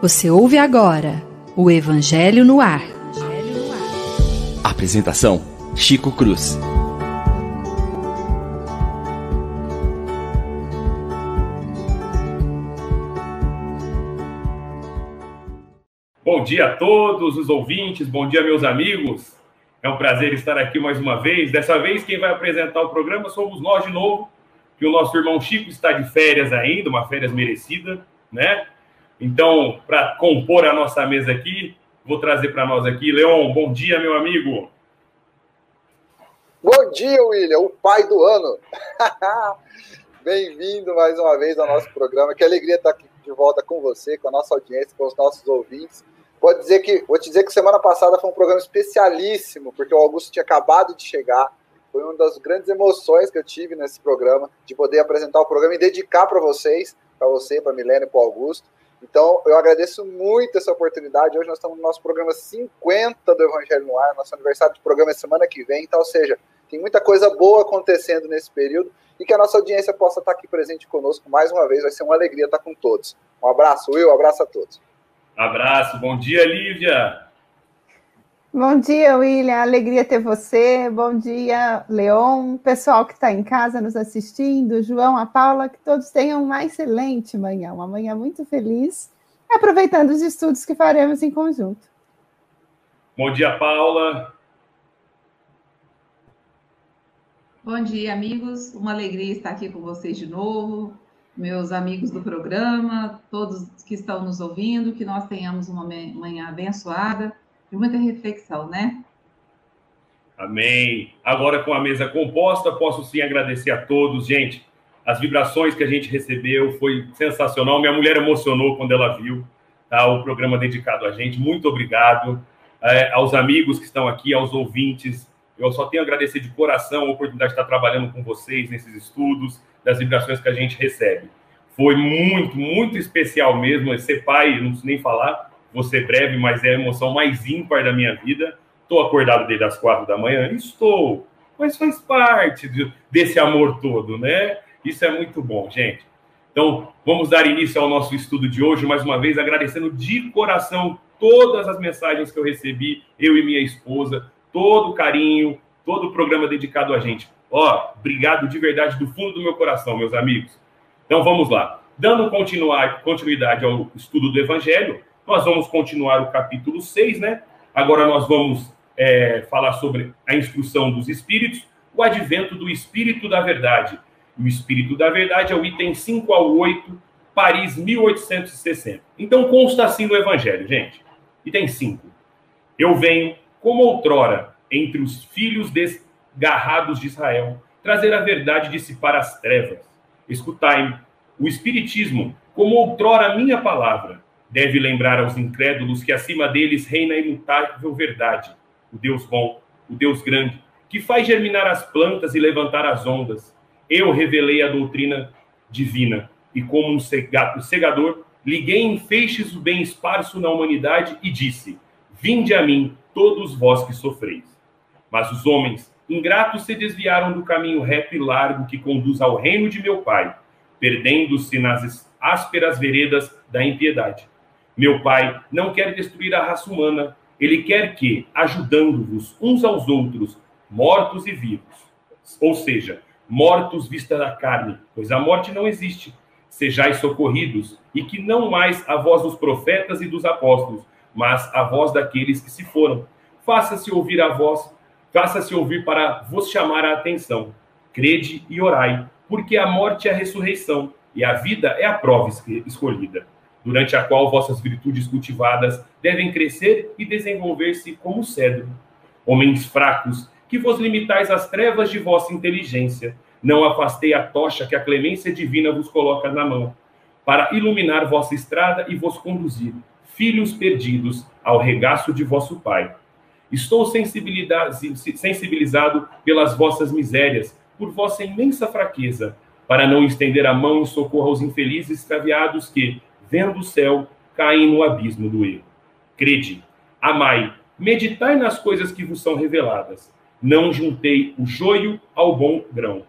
Você ouve agora o Evangelho no Ar. Apresentação: Chico Cruz. Bom dia a todos os ouvintes, bom dia, meus amigos. É um prazer estar aqui mais uma vez. Dessa vez, quem vai apresentar o programa somos nós de novo, que o nosso irmão Chico está de férias ainda, uma férias merecida, né? Então, para compor a nossa mesa aqui, vou trazer para nós aqui, Leon, bom dia, meu amigo. Bom dia, William, o pai do ano. Bem-vindo mais uma vez ao nosso programa. Que alegria estar aqui de volta com você, com a nossa audiência, com os nossos ouvintes. Vou dizer que, vou te dizer que semana passada foi um programa especialíssimo, porque o Augusto tinha acabado de chegar. Foi uma das grandes emoções que eu tive nesse programa, de poder apresentar o programa e dedicar para vocês, para você, para Milena e para o Augusto. Então, eu agradeço muito essa oportunidade. Hoje nós estamos no nosso programa 50 do Evangelho no Ar, nosso aniversário de programa é semana que vem. Então, ou seja, tem muita coisa boa acontecendo nesse período e que a nossa audiência possa estar aqui presente conosco mais uma vez. Vai ser uma alegria estar com todos. Um abraço, Will, um abraço a todos. Abraço, bom dia, Lívia. Bom dia, William. Alegria ter você. Bom dia, Leon. Pessoal que está em casa nos assistindo, João, a Paula, que todos tenham uma excelente manhã, uma manhã muito feliz, aproveitando os estudos que faremos em conjunto. Bom dia, Paula. Bom dia, amigos. Uma alegria estar aqui com vocês de novo, meus amigos do programa, todos que estão nos ouvindo, que nós tenhamos uma manhã abençoada muita reflexão, né? Amém. Agora, com a mesa composta, posso sim agradecer a todos, gente. As vibrações que a gente recebeu foi sensacional. Minha mulher emocionou quando ela viu tá, o programa dedicado a gente. Muito obrigado. É, aos amigos que estão aqui, aos ouvintes. Eu só tenho a agradecer de coração a oportunidade de estar trabalhando com vocês nesses estudos, das vibrações que a gente recebe. Foi muito, muito especial mesmo. Ser pai, não preciso nem falar, vou ser breve, mas é a emoção mais ímpar da minha vida. Estou acordado desde as quatro da manhã? Estou, mas faz parte desse amor todo, né? Isso é muito bom, gente. Então, vamos dar início ao nosso estudo de hoje, mais uma vez, agradecendo de coração todas as mensagens que eu recebi, eu e minha esposa, todo o carinho, todo o programa dedicado a gente. Ó, obrigado de verdade do fundo do meu coração, meus amigos. Então, vamos lá. Dando continuidade ao estudo do Evangelho, nós vamos continuar o capítulo 6, né? Agora nós vamos é, falar sobre a instrução dos espíritos, o advento do Espírito da Verdade. O Espírito da Verdade é o item 5 ao 8, Paris, 1860. Então consta assim no Evangelho, gente. Item 5. Eu venho, como outrora, entre os filhos desgarrados de Israel, trazer a verdade e dissipar as trevas. Escutai-me. O Espiritismo, como outrora minha palavra, deve lembrar aos incrédulos que acima deles reina a imutável verdade, o Deus bom, o Deus grande, que faz germinar as plantas e levantar as ondas. Eu revelei a doutrina divina e, como um cegador, liguei em feixes o bem esparso na humanidade e disse: Vinde a mim, todos vós que sofreis. Mas os homens, ingratos, se desviaram do caminho reto e largo que conduz ao reino de meu Pai, perdendo-se nas ásperas veredas da impiedade. Meu Pai não quer destruir a raça humana, ele quer que, ajudando-vos uns aos outros, mortos e vivos, ou seja, mortos vista da carne, pois a morte não existe, sejais socorridos, e que não mais a voz dos profetas e dos apóstolos, mas a voz daqueles que se foram. Faça-se ouvir a voz, faça-se ouvir para vos chamar a atenção. Crede e orai, porque a morte é a ressurreição, e a vida é a prova escolhida durante a qual vossas virtudes cultivadas devem crescer e desenvolver-se como cedro. Homens fracos, que vos limitais às trevas de vossa inteligência, não afastei a tocha que a clemência divina vos coloca na mão, para iluminar vossa estrada e vos conduzir, filhos perdidos, ao regaço de vosso Pai. Estou sensibilizado pelas vossas misérias, por vossa imensa fraqueza, para não estender a mão em socorro aos infelizes extraviados que, vendo o céu, caem no abismo do erro. Crede, amai, meditai nas coisas que vos são reveladas. Não juntei o joio ao bom grão.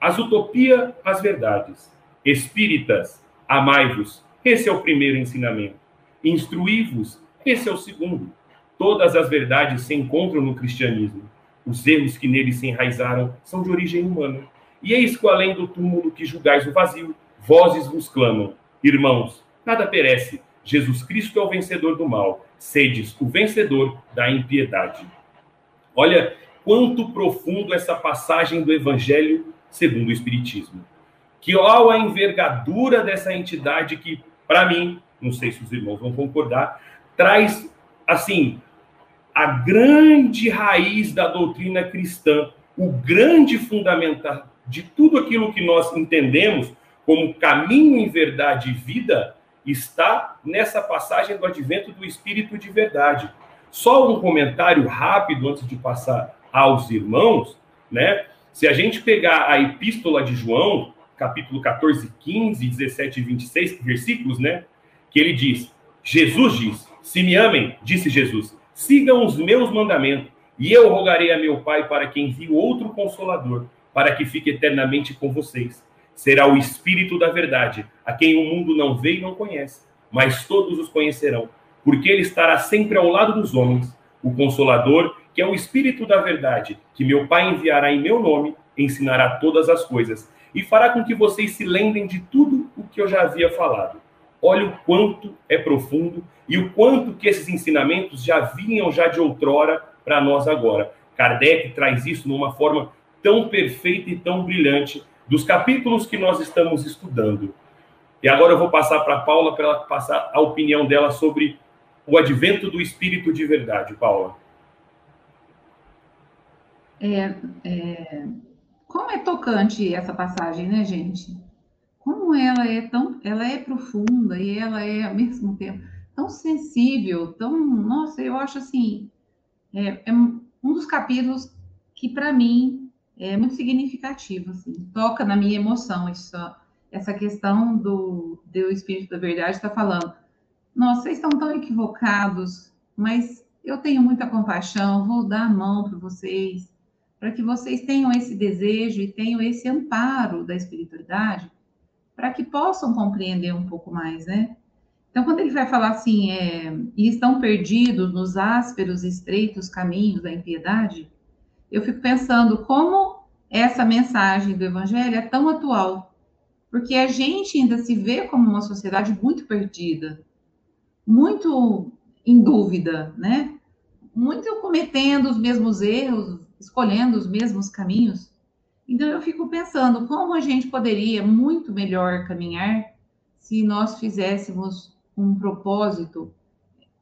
As utopia às verdades. Espíritas, amai-vos. Esse é o primeiro ensinamento. Instruí-vos. Esse é o segundo. Todas as verdades se encontram no cristianismo. Os erros que nele se enraizaram são de origem humana. E eis que além do túmulo que julgais o vazio, vozes vos clamam. Irmãos, nada perece. Jesus Cristo é o vencedor do mal. Sedes o vencedor da impiedade. Olha quanto profundo essa passagem do Evangelho segundo o Espiritismo. Que olha a envergadura dessa entidade que, para mim, não sei se os irmãos vão concordar, traz, assim, a grande raiz da doutrina cristã, o grande fundamental de tudo aquilo que nós entendemos como caminho em verdade e vida, está nessa passagem do advento do Espírito de verdade. Só um comentário rápido antes de passar aos irmãos, né? Se a gente pegar a epístola de João, capítulo 14, 15, 17 e 26 versículos, né? Que ele diz: Jesus diz: Se me amem, disse Jesus, sigam os meus mandamentos, e eu rogarei a meu Pai para que envie outro consolador, para que fique eternamente com vocês. Será o Espírito da verdade, a quem o mundo não vê e não conhece, mas todos os conhecerão, porque ele estará sempre ao lado dos homens, o consolador que é o Espírito da Verdade, que meu Pai enviará em meu nome, ensinará todas as coisas e fará com que vocês se lembrem de tudo o que eu já havia falado. Olha o quanto é profundo e o quanto que esses ensinamentos já vinham já de outrora para nós agora. Kardec traz isso numa forma tão perfeita e tão brilhante dos capítulos que nós estamos estudando. E agora eu vou passar para a Paula para ela passar a opinião dela sobre o advento do Espírito de verdade. Paula. É, é, como é tocante essa passagem, né, gente? Como ela é tão, ela é profunda e ela é ao mesmo tempo tão sensível, tão, nossa, eu acho assim, é, é um dos capítulos que para mim é muito significativo, assim, toca na minha emoção isso, essa questão do, do Espírito da Verdade está falando. Nossa, vocês estão tão equivocados, mas eu tenho muita compaixão, vou dar a mão para vocês, para que vocês tenham esse desejo e tenham esse amparo da espiritualidade, para que possam compreender um pouco mais, né? Então, quando ele vai falar assim, é, e estão perdidos nos ásperos estreitos caminhos da impiedade, eu fico pensando como essa mensagem do Evangelho é tão atual, porque a gente ainda se vê como uma sociedade muito perdida, muito em dúvida, né? Muito cometendo os mesmos erros, escolhendo os mesmos caminhos. Então eu fico pensando como a gente poderia muito melhor caminhar se nós fizéssemos um propósito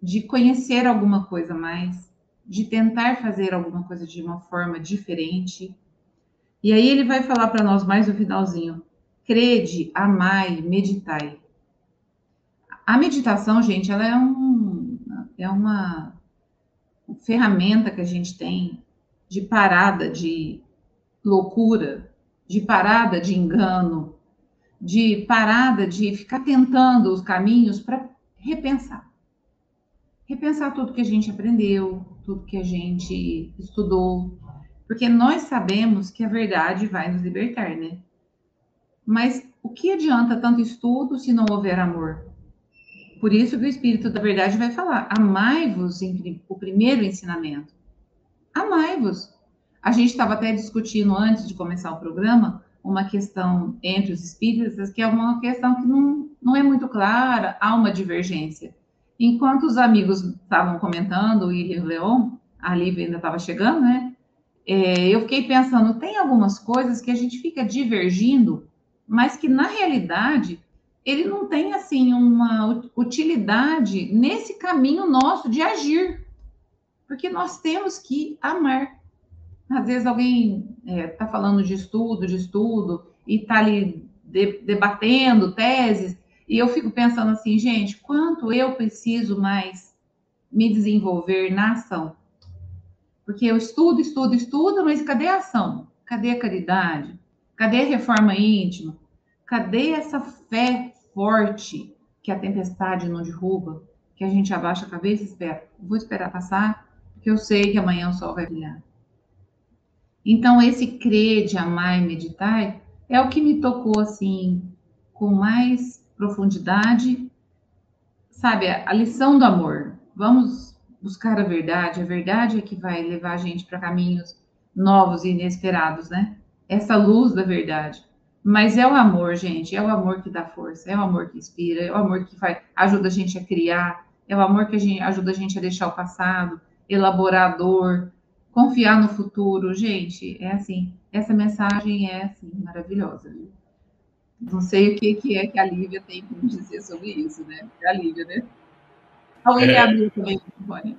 de conhecer alguma coisa mais, de tentar fazer alguma coisa de uma forma diferente. E aí ele vai falar para nós mais no finalzinho: crede, amai, meditai. A meditação, gente, ela é um é uma ferramenta que a gente tem de parada de loucura, de parada de engano, de parada de ficar tentando os caminhos para repensar. Repensar tudo que a gente aprendeu, tudo que a gente estudou, porque nós sabemos que a verdade vai nos libertar, né? Mas o que adianta tanto estudo se não houver amor? Por isso que o Espírito da Verdade vai falar: amai-vos, o primeiro ensinamento amai-vos. A gente estava até discutindo antes de começar o programa uma questão entre os espíritas, que é uma questão que não, não é muito clara, há uma divergência. Enquanto os amigos estavam comentando, o William Leon, a Lívia ainda estava chegando, né? É, eu fiquei pensando, tem algumas coisas que a gente fica divergindo, mas que na realidade ele não tem assim uma utilidade nesse caminho nosso de agir. Porque nós temos que amar. Às vezes alguém está é, tá falando de estudo, de estudo, e está ali de, debatendo teses, e eu fico pensando assim, gente, quanto eu preciso mais me desenvolver na ação? Porque eu estudo, estudo, estudo, mas cadê a ação? Cadê a caridade? Cadê a reforma íntima? Cadê essa fé forte que a tempestade não derruba? Que a gente abaixa a cabeça e espera. Vou esperar passar, porque eu sei que amanhã o sol vai brilhar. Então, esse crer de amar e meditar é o que me tocou assim, com mais profundidade, sabe, a lição do amor. Vamos buscar a verdade. A verdade é que vai levar a gente para caminhos novos e inesperados, né? Essa luz da verdade. Mas é o amor, gente, é o amor que dá força, é o amor que inspira, é o amor que faz, ajuda a gente a criar, é o amor que a gente, ajuda a gente a deixar o passado, elaborar a dor, confiar no futuro. Gente, é assim, essa mensagem é assim, maravilhosa, viu? Não sei o que, que é que a Lívia tem para dizer sobre isso, né? A Lívia, né? A William é. abriu também o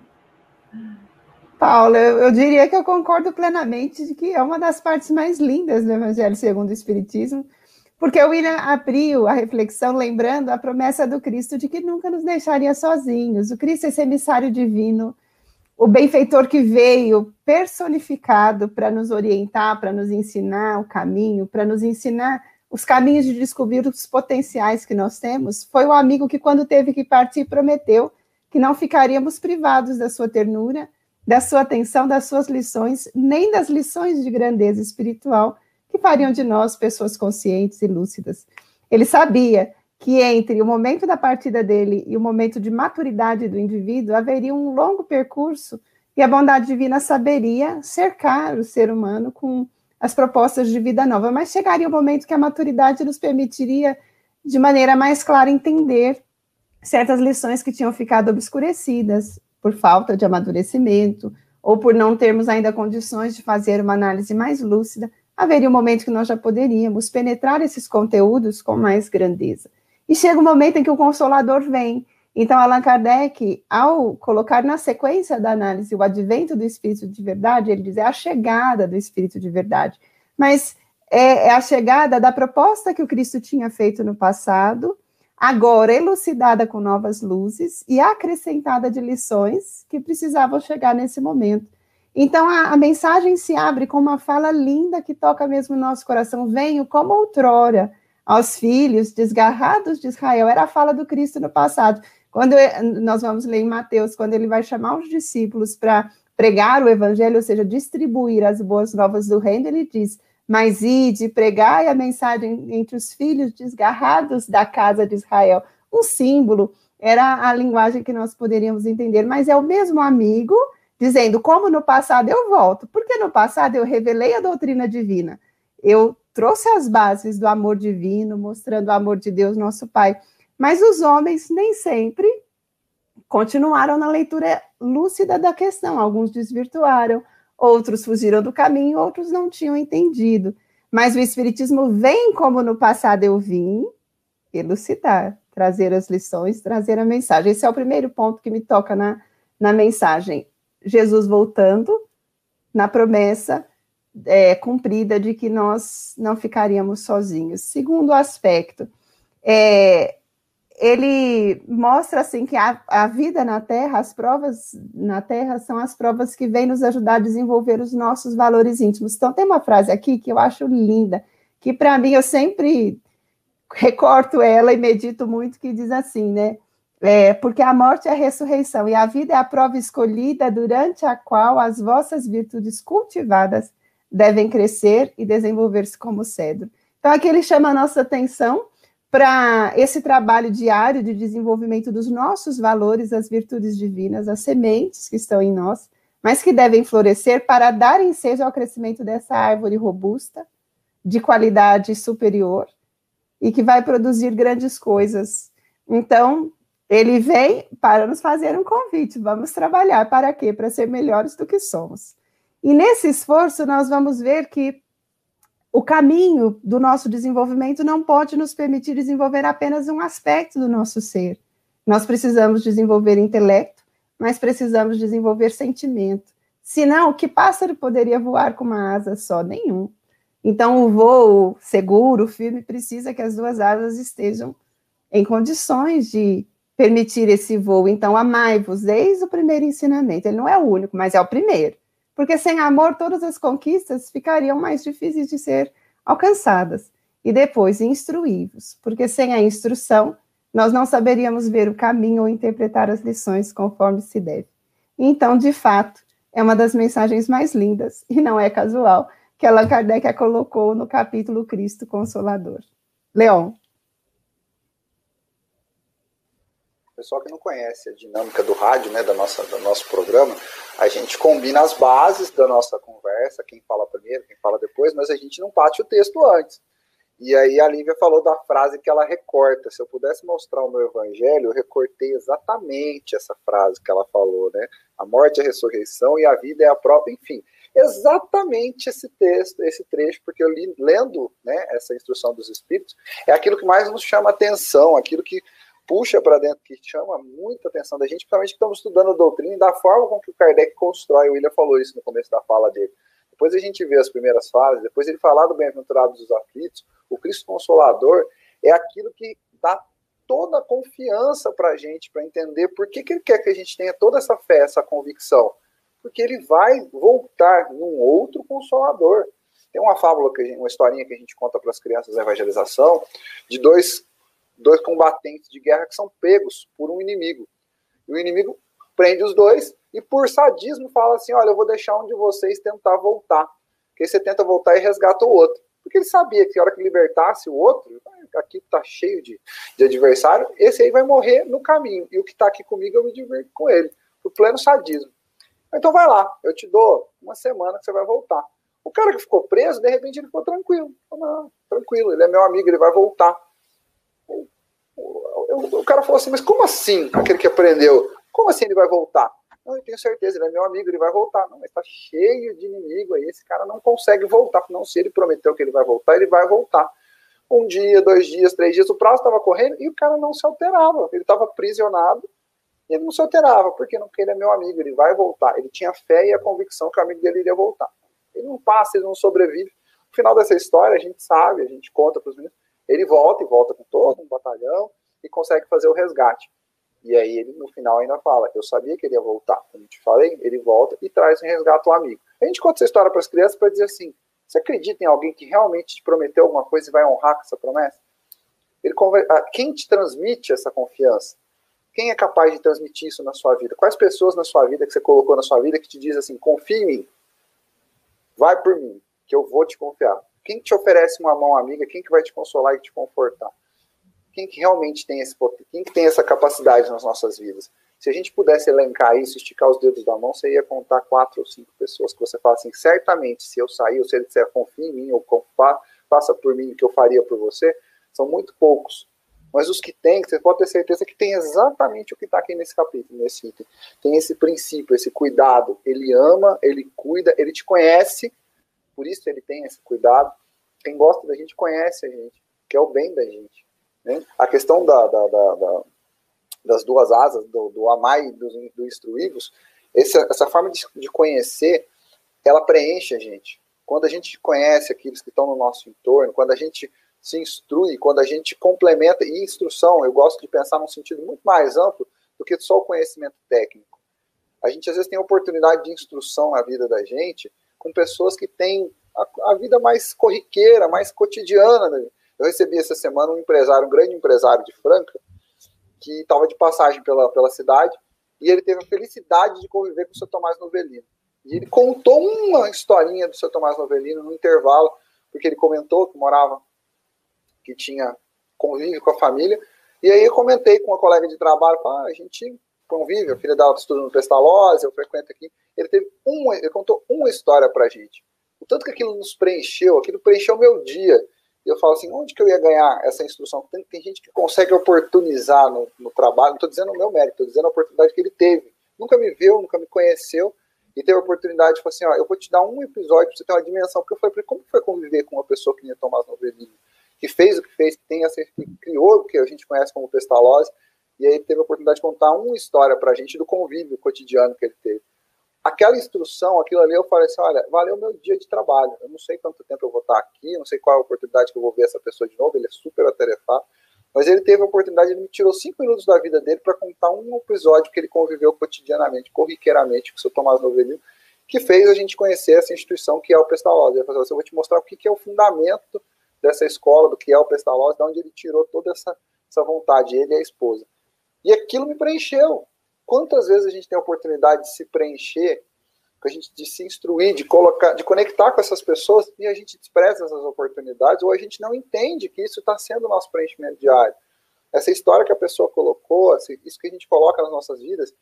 Paula, eu, diria que eu concordo plenamente de que é uma das partes mais lindas do Evangelho segundo o Espiritismo, porque o William abriu a reflexão lembrando a promessa do Cristo de que nunca nos deixaria sozinhos. O Cristo é esse emissário divino, o benfeitor que veio personificado para nos orientar, para nos ensinar o caminho, para nos ensinar os caminhos de descobrir os potenciais que nós temos. Foi o amigo que, quando teve que partir, prometeu que não ficaríamos privados da sua ternura da sua atenção, das suas lições, nem das lições de grandeza espiritual que fariam de nós pessoas conscientes e lúcidas. Ele sabia que entre o momento da partida dele e o momento de maturidade do indivíduo haveria um longo percurso e a bondade divina saberia cercar o ser humano com as propostas de vida nova, mas chegaria o momento que a maturidade nos permitiria, de maneira mais clara, entender certas lições que tinham ficado obscurecidas por falta de amadurecimento ou por não termos ainda condições de fazer uma análise mais lúcida, haveria um momento que nós já poderíamos penetrar esses conteúdos com mais grandeza. E chega um momento em que o Consolador vem. Então, Allan Kardec, ao colocar na sequência da análise o advento do Espírito de verdade, ele diz é a chegada do Espírito de verdade. Mas é, é a chegada da proposta que o Cristo tinha feito no passado, agora elucidada com novas luzes e acrescentada de lições que precisavam chegar nesse momento. Então a, a, mensagem se abre com uma fala linda que toca mesmo o nosso coração. Venho como outrora aos filhos desgarrados de Israel. Era a fala do Cristo no passado. Quando nós vamos ler em Mateus, quando ele vai chamar os discípulos para pregar o evangelho, ou seja, distribuir as boas novas do reino, ele diz: mas ide, pregai a mensagem entre os filhos desgarrados da casa de Israel. Um símbolo, era a linguagem que nós poderíamos entender, mas é o mesmo amigo dizendo, como no passado eu volto, porque no passado eu revelei a doutrina divina, eu trouxe as bases do amor divino, mostrando o amor de Deus, nosso Pai. Mas os homens nem sempre continuaram na leitura lúcida da questão, alguns desvirtuaram, outros fugiram do caminho, outros não tinham entendido. Mas o Espiritismo vem como no passado eu vim, elucidar, trazer as lições, trazer a mensagem. Esse é o primeiro ponto que me toca na, na mensagem. Jesus voltando na promessa é, cumprida de que nós não ficaríamos sozinhos. Segundo aspecto, é, ele mostra assim que a, a, vida na Terra, as provas na Terra são as provas que vêm nos ajudar a desenvolver os nossos valores íntimos. Então tem uma frase aqui que eu acho linda, que para mim eu sempre recorto ela e medito muito, que diz assim, né? É, porque a morte é a ressurreição e a vida é a prova escolhida durante a qual as vossas virtudes cultivadas devem crescer e desenvolver-se como cedro. Então aqui ele chama a nossa atenção para esse trabalho diário de desenvolvimento dos nossos valores, as virtudes divinas, as sementes que estão em nós, mas que devem florescer para dar ensejo ao crescimento dessa árvore robusta, de qualidade superior e que vai produzir grandes coisas. Então, ele vem para nos fazer um convite. Vamos trabalhar para quê? Para ser melhores do que somos. E nesse esforço, nós vamos ver que o caminho do nosso desenvolvimento não pode nos permitir desenvolver apenas um aspecto do nosso ser. Nós precisamos desenvolver intelecto, mas precisamos desenvolver sentimento. Senão, que pássaro poderia voar com uma asa só? Nenhum. Então, o voo seguro, firme, precisa que as duas asas estejam em condições de permitir esse voo. Então, amai-vos desde o primeiro ensinamento. Ele não é o único, mas é o primeiro porque sem amor todas as conquistas ficariam mais difíceis de ser alcançadas. E depois, instruí-vos, porque sem a instrução nós não saberíamos ver o caminho ou interpretar as lições conforme se deve. Então, de fato, é uma das mensagens mais lindas, e não é casual, que Allan Kardec a colocou no capítulo Cristo Consolador. Leon. Pessoal que não conhece a dinâmica do rádio, né, da nossa, do nosso programa, a gente combina as bases da nossa conversa, quem fala primeiro, quem fala depois, mas a gente não bate o texto antes. E aí a Lívia falou da frase que ela recorta. Se eu pudesse mostrar o meu evangelho, eu recortei exatamente essa frase que ela falou, né? A morte é a ressurreição e a vida é a própria, enfim. Exatamente esse texto, esse trecho, porque eu li, lendo né, essa instrução dos Espíritos, é aquilo que mais nos chama atenção, aquilo que puxa para dentro, que chama muita atenção da gente, principalmente que estamos estudando a doutrina e da forma com que o Kardec constrói. O William falou isso no começo da fala dele. Depois a gente vê as primeiras fases, depois ele falar do bem-aventurado dos aflitos, o Cristo Consolador é aquilo que dá toda a confiança para a gente, para entender por que, que ele quer que a gente tenha toda essa fé, essa convicção. Porque ele vai voltar num outro Consolador. Tem uma fábula, que gente, uma historinha que a gente conta para as crianças da evangelização, de dois, dois combatentes de guerra que são pegos por um inimigo. E o inimigo prende os dois e, por sadismo, fala assim: Olha, eu vou deixar um de vocês tentar voltar. Porque você tenta voltar e resgata o outro. Porque ele sabia que a hora que libertasse o outro, aqui está cheio de, de adversário, esse aí vai morrer no caminho. E o que está aqui comigo, eu me divirto com ele. O pleno sadismo. Então vai lá, eu te dou uma semana que você vai voltar. O cara que ficou preso, de repente ele ficou tranquilo. Não, tranquilo, ele é meu amigo, ele vai voltar. O, o, cara falou assim, mas como assim? Aquele que aprendeu, como assim ele vai voltar? Não, eu tenho certeza, ele é meu amigo, ele vai voltar. Não, mas está cheio de inimigo aí, esse cara não consegue voltar. Não, se ele prometeu que ele vai voltar, ele vai voltar. Um dia, dois dias, três dias, o prazo estava correndo e o cara não se alterava. Ele estava aprisionado e ele não se alterava. Por quê? Não, porque ele é meu amigo, ele vai voltar. Ele tinha fé e a convicção que o amigo dele iria voltar. Ele não passa, ele não sobrevive. No final dessa história, a gente sabe, a gente conta para os meninos, ele volta e volta com todo um batalhão e consegue fazer o resgate. E aí ele no final ainda fala, eu sabia que ele ia voltar. Como te falei, ele volta e traz em resgate o amigo. A gente conta essa história para as crianças para dizer assim, você acredita em alguém que realmente te prometeu alguma coisa e vai honrar com essa promessa? Ele, quem te transmite essa confiança? Quem é capaz de transmitir isso na sua vida? Quais pessoas na sua vida que você colocou na sua vida que te diz assim, confia em mim, vai por mim, que eu vou te confiar? Quem te oferece uma mão amiga? Quem que vai te consolar e te confortar? quem que realmente tem esse quem que tem essa capacidade nas nossas vidas. Se a gente pudesse elencar isso, esticar os dedos da mão, você ia contar quatro ou cinco pessoas que você fala assim, certamente, se eu sair, ou se ele disser confia em mim, ou faça por mim o que eu faria por você, são muito poucos. Mas os que tem, você pode ter certeza que tem exatamente o que está aqui nesse capítulo, nesse item. Tem esse princípio, esse cuidado. Ele ama, ele cuida, ele te conhece, por isso ele tem esse cuidado. Quem gosta da gente conhece a gente, quer o bem da gente. Né? A questão da, da, da, das duas asas, do, do amar e do, do instruí-vos, essa forma de, de conhecer, ela preenche a gente. Quando a gente conhece aqueles que estão no nosso entorno, quando a gente se instrui, quando a gente complementa, e instrução, eu gosto de pensar num sentido muito mais amplo do que só o conhecimento técnico. A gente às vezes tem oportunidade de instrução na vida da gente com pessoas que têm a, a vida mais corriqueira, mais cotidiana. Né? Eu recebi essa semana um empresário, um grande empresário de Franca, que estava de passagem pela, pela cidade, e ele teve a felicidade de conviver com o seu Tomás Novelino. E ele contou uma historinha do seu Tomás Novelino no intervalo, porque ele comentou que morava, que tinha convívio com a família, e aí eu comentei com uma colega de trabalho, ah, a gente convive, a filha dela estuda no Pestalozzi, eu frequento aqui. Ele teve uma, ele contou uma história pra gente. O tanto que aquilo nos preencheu, aquilo preencheu o meu dia. E eu falo assim, onde que eu ia ganhar essa instrução? Tem, tem gente que consegue oportunizar no, no trabalho, não estou dizendo o meu mérito, estou dizendo a oportunidade que ele teve. Nunca me viu, nunca me conheceu, e teve a oportunidade de falar assim, ó, eu vou te dar um episódio para você ter uma dimensão, porque eu falei, como foi conviver com uma pessoa que nem Tomás Novelini, que fez o que fez, que tem essa, que criou o que a gente conhece como Pestalozzi, e aí teve a oportunidade de contar uma história para a gente do convívio cotidiano que ele teve aquela instrução, aquilo ali, eu falei assim, olha, valeu meu dia de trabalho. Eu não sei quanto tempo eu vou estar aqui, não sei qual é a oportunidade que eu vou ver essa pessoa de novo, ele é super atarefado, mas ele teve a oportunidade, ele me tirou cinco minutos da vida dele para contar um episódio que ele conviveu cotidianamente, corriqueiramente com o seu Tomás Novelino, que fez a gente conhecer essa instituição que é o Pestalozzi. Ele falou assim, eu vou te mostrar o que é o fundamento dessa escola, do que é o Pestalozzi, de onde ele tirou toda essa, essa vontade, ele e a esposa. E aquilo me preencheu. Quantas vezes a gente tem a oportunidade de se preencher, de se instruir, de colocar, de conectar com essas pessoas e a gente despreza essas oportunidades ou a gente não entende que isso está sendo o nosso preenchimento diário. essa história que a pessoa colocou, isso que a gente coloca nas nossas vidas,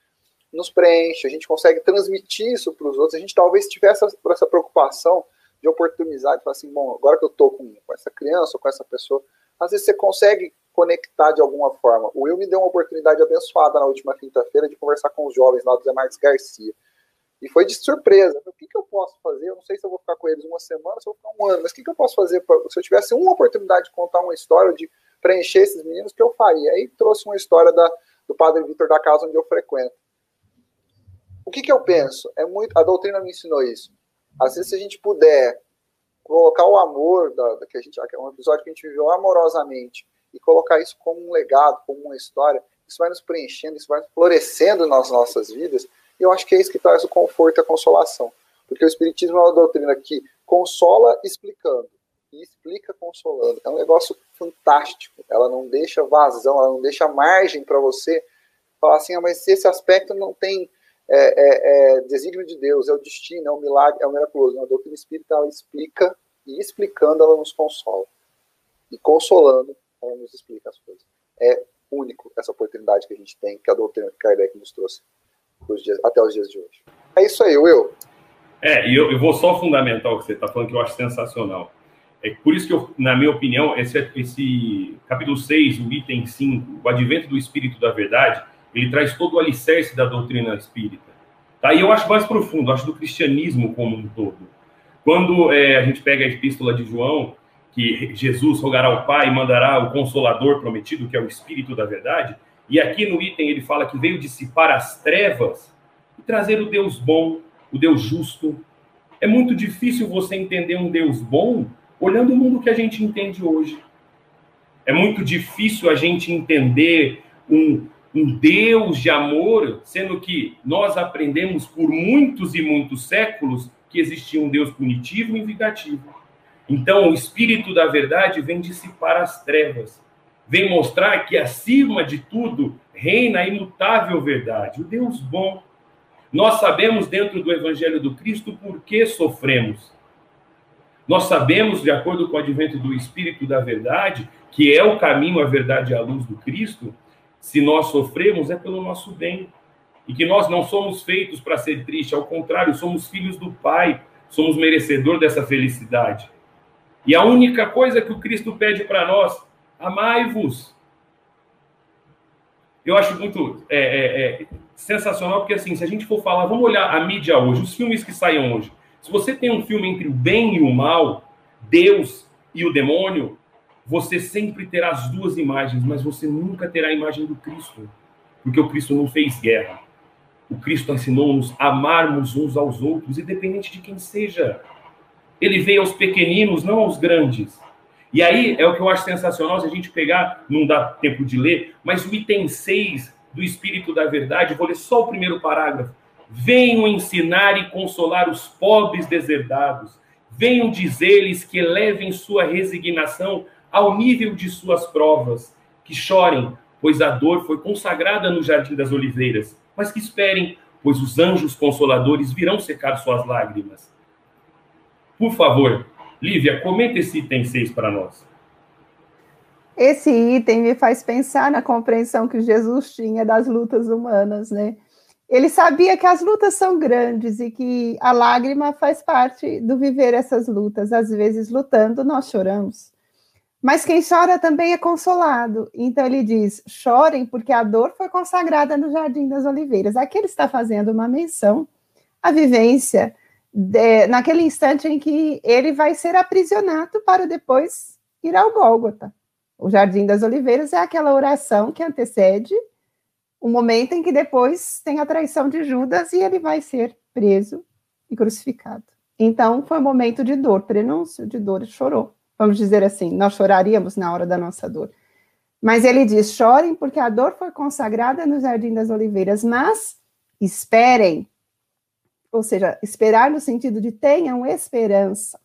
nos preenche, a gente consegue transmitir isso para os outros. A gente talvez tivesse essa, essa preocupação de oportunizar, de falar assim, bom, agora que eu estou com, com essa criança ou com essa pessoa, às vezes você consegue conectar de alguma forma. O Will me deu uma oportunidade abençoada na última quinta-feira de conversar com os jovens lá do Zé Marques Garcia. E foi de surpresa. O que, que eu posso fazer? Eu não sei se eu vou ficar com eles uma semana, se eu vou ficar um ano, mas o que, que eu posso fazer pra, se eu tivesse uma oportunidade de contar uma história, de preencher esses meninos, que eu faria? Aí trouxe uma história da, do padre Vitor da casa onde eu frequento. O que, que eu penso? É muito, a doutrina me ensinou isso. Às vezes, se a gente puder colocar o amor, da, da que a gente, é um episódio que a gente viveu amorosamente, e colocar isso como um legado, como uma história, isso vai nos preenchendo, isso vai florescendo nas nossas vidas, e eu acho que é isso que traz o conforto e a consolação. Porque o Espiritismo é uma doutrina que consola explicando, e explica consolando. É um negócio fantástico. Ela não deixa vazão, ela não deixa margem para você falar assim, ah, mas esse aspecto não tem é, é, é, desígnio de Deus, é o destino, é o milagre, é o miraculoso. A doutrina espírita ela explica, e explicando ela nos consola. E consolando, ela nos explica as coisas. É único essa oportunidade que a gente tem, que a doutrina que Kardec nos trouxe dias, até os dias de hoje. É isso aí, Will. É, e eu, eu vou só fundamentar o que você está falando, que eu acho sensacional. É por isso que, eu, na minha opinião, esse, esse capítulo 6, o item 5, o advento do Espírito da Verdade, ele traz todo o alicerce da doutrina espírita. Tá? E eu acho mais profundo, acho do cristianismo como um todo. Quando é, a gente pega a epístola de João, que Jesus rogará ao Pai e mandará o Consolador prometido, que é o Espírito da Verdade, e aqui no item ele fala que veio dissipar as trevas e trazer o Deus bom, o Deus justo. É muito difícil você entender um Deus bom olhando o mundo que a gente entende hoje. É muito difícil a gente entender um, um Deus de amor, sendo que nós aprendemos por muitos e muitos séculos que existia um Deus punitivo e vingativo. Então, o Espírito da Verdade vem dissipar as trevas, vem mostrar que acima de tudo reina a imutável verdade, o Deus bom. Nós sabemos dentro do Evangelho do Cristo por que sofremos. Nós sabemos, de acordo com o advento do Espírito da Verdade, que é o caminho, a verdade e a luz do Cristo, se nós sofremos, é pelo nosso bem. E que nós não somos feitos para ser tristes, ao contrário, somos filhos do Pai, somos merecedor dessa felicidade. E a única coisa que o Cristo pede para nós, amai-vos. Eu acho muito é, é, é, sensacional, porque assim, se a gente for falar, vamos olhar a mídia hoje, os filmes que saem hoje. Se você tem um filme entre o bem e o mal, Deus e o demônio, você sempre terá as duas imagens, mas você nunca terá a imagem do Cristo, porque o Cristo não fez guerra. O Cristo ensinou-nos a amarmos uns aos outros, independente de quem seja. Ele veio aos pequeninos, não aos grandes. E aí é o que eu acho sensacional, se a gente pegar, não dá tempo de ler, mas o item 6 do Espírito da Verdade, vou ler só o primeiro parágrafo. Venham ensinar e consolar os pobres deserdados. Venham dizer-lhes que elevem sua resignação ao nível de suas provas, que chorem, pois a dor foi consagrada no jardim das oliveiras, mas que esperem, pois os anjos consoladores virão secar suas lágrimas. Por favor, Lívia, comenta esse item 6 para nós. Esse item me faz pensar na compreensão que Jesus tinha das lutas humanas, né? Ele sabia que as lutas são grandes e que a lágrima faz parte do viver essas lutas. Às vezes, lutando, nós choramos. Mas quem chora também é consolado. Então ele diz: chorem, porque a dor foi consagrada no Jardim das Oliveiras. Aqui ele está fazendo uma menção à vivência de, naquele instante em que ele vai ser aprisionado para depois ir ao Gólgota. O Jardim das Oliveiras é aquela oração que antecede o momento em que depois tem a traição de Judas e ele vai ser preso e crucificado. Então foi um momento de dor, prenúncio de dor, chorou vamos dizer assim, nós choraríamos na hora da nossa dor. Mas ele diz: chorem, porque a dor foi consagrada no Jardim das Oliveiras, mas esperem. Ou seja, esperar no sentido de tenham esperança,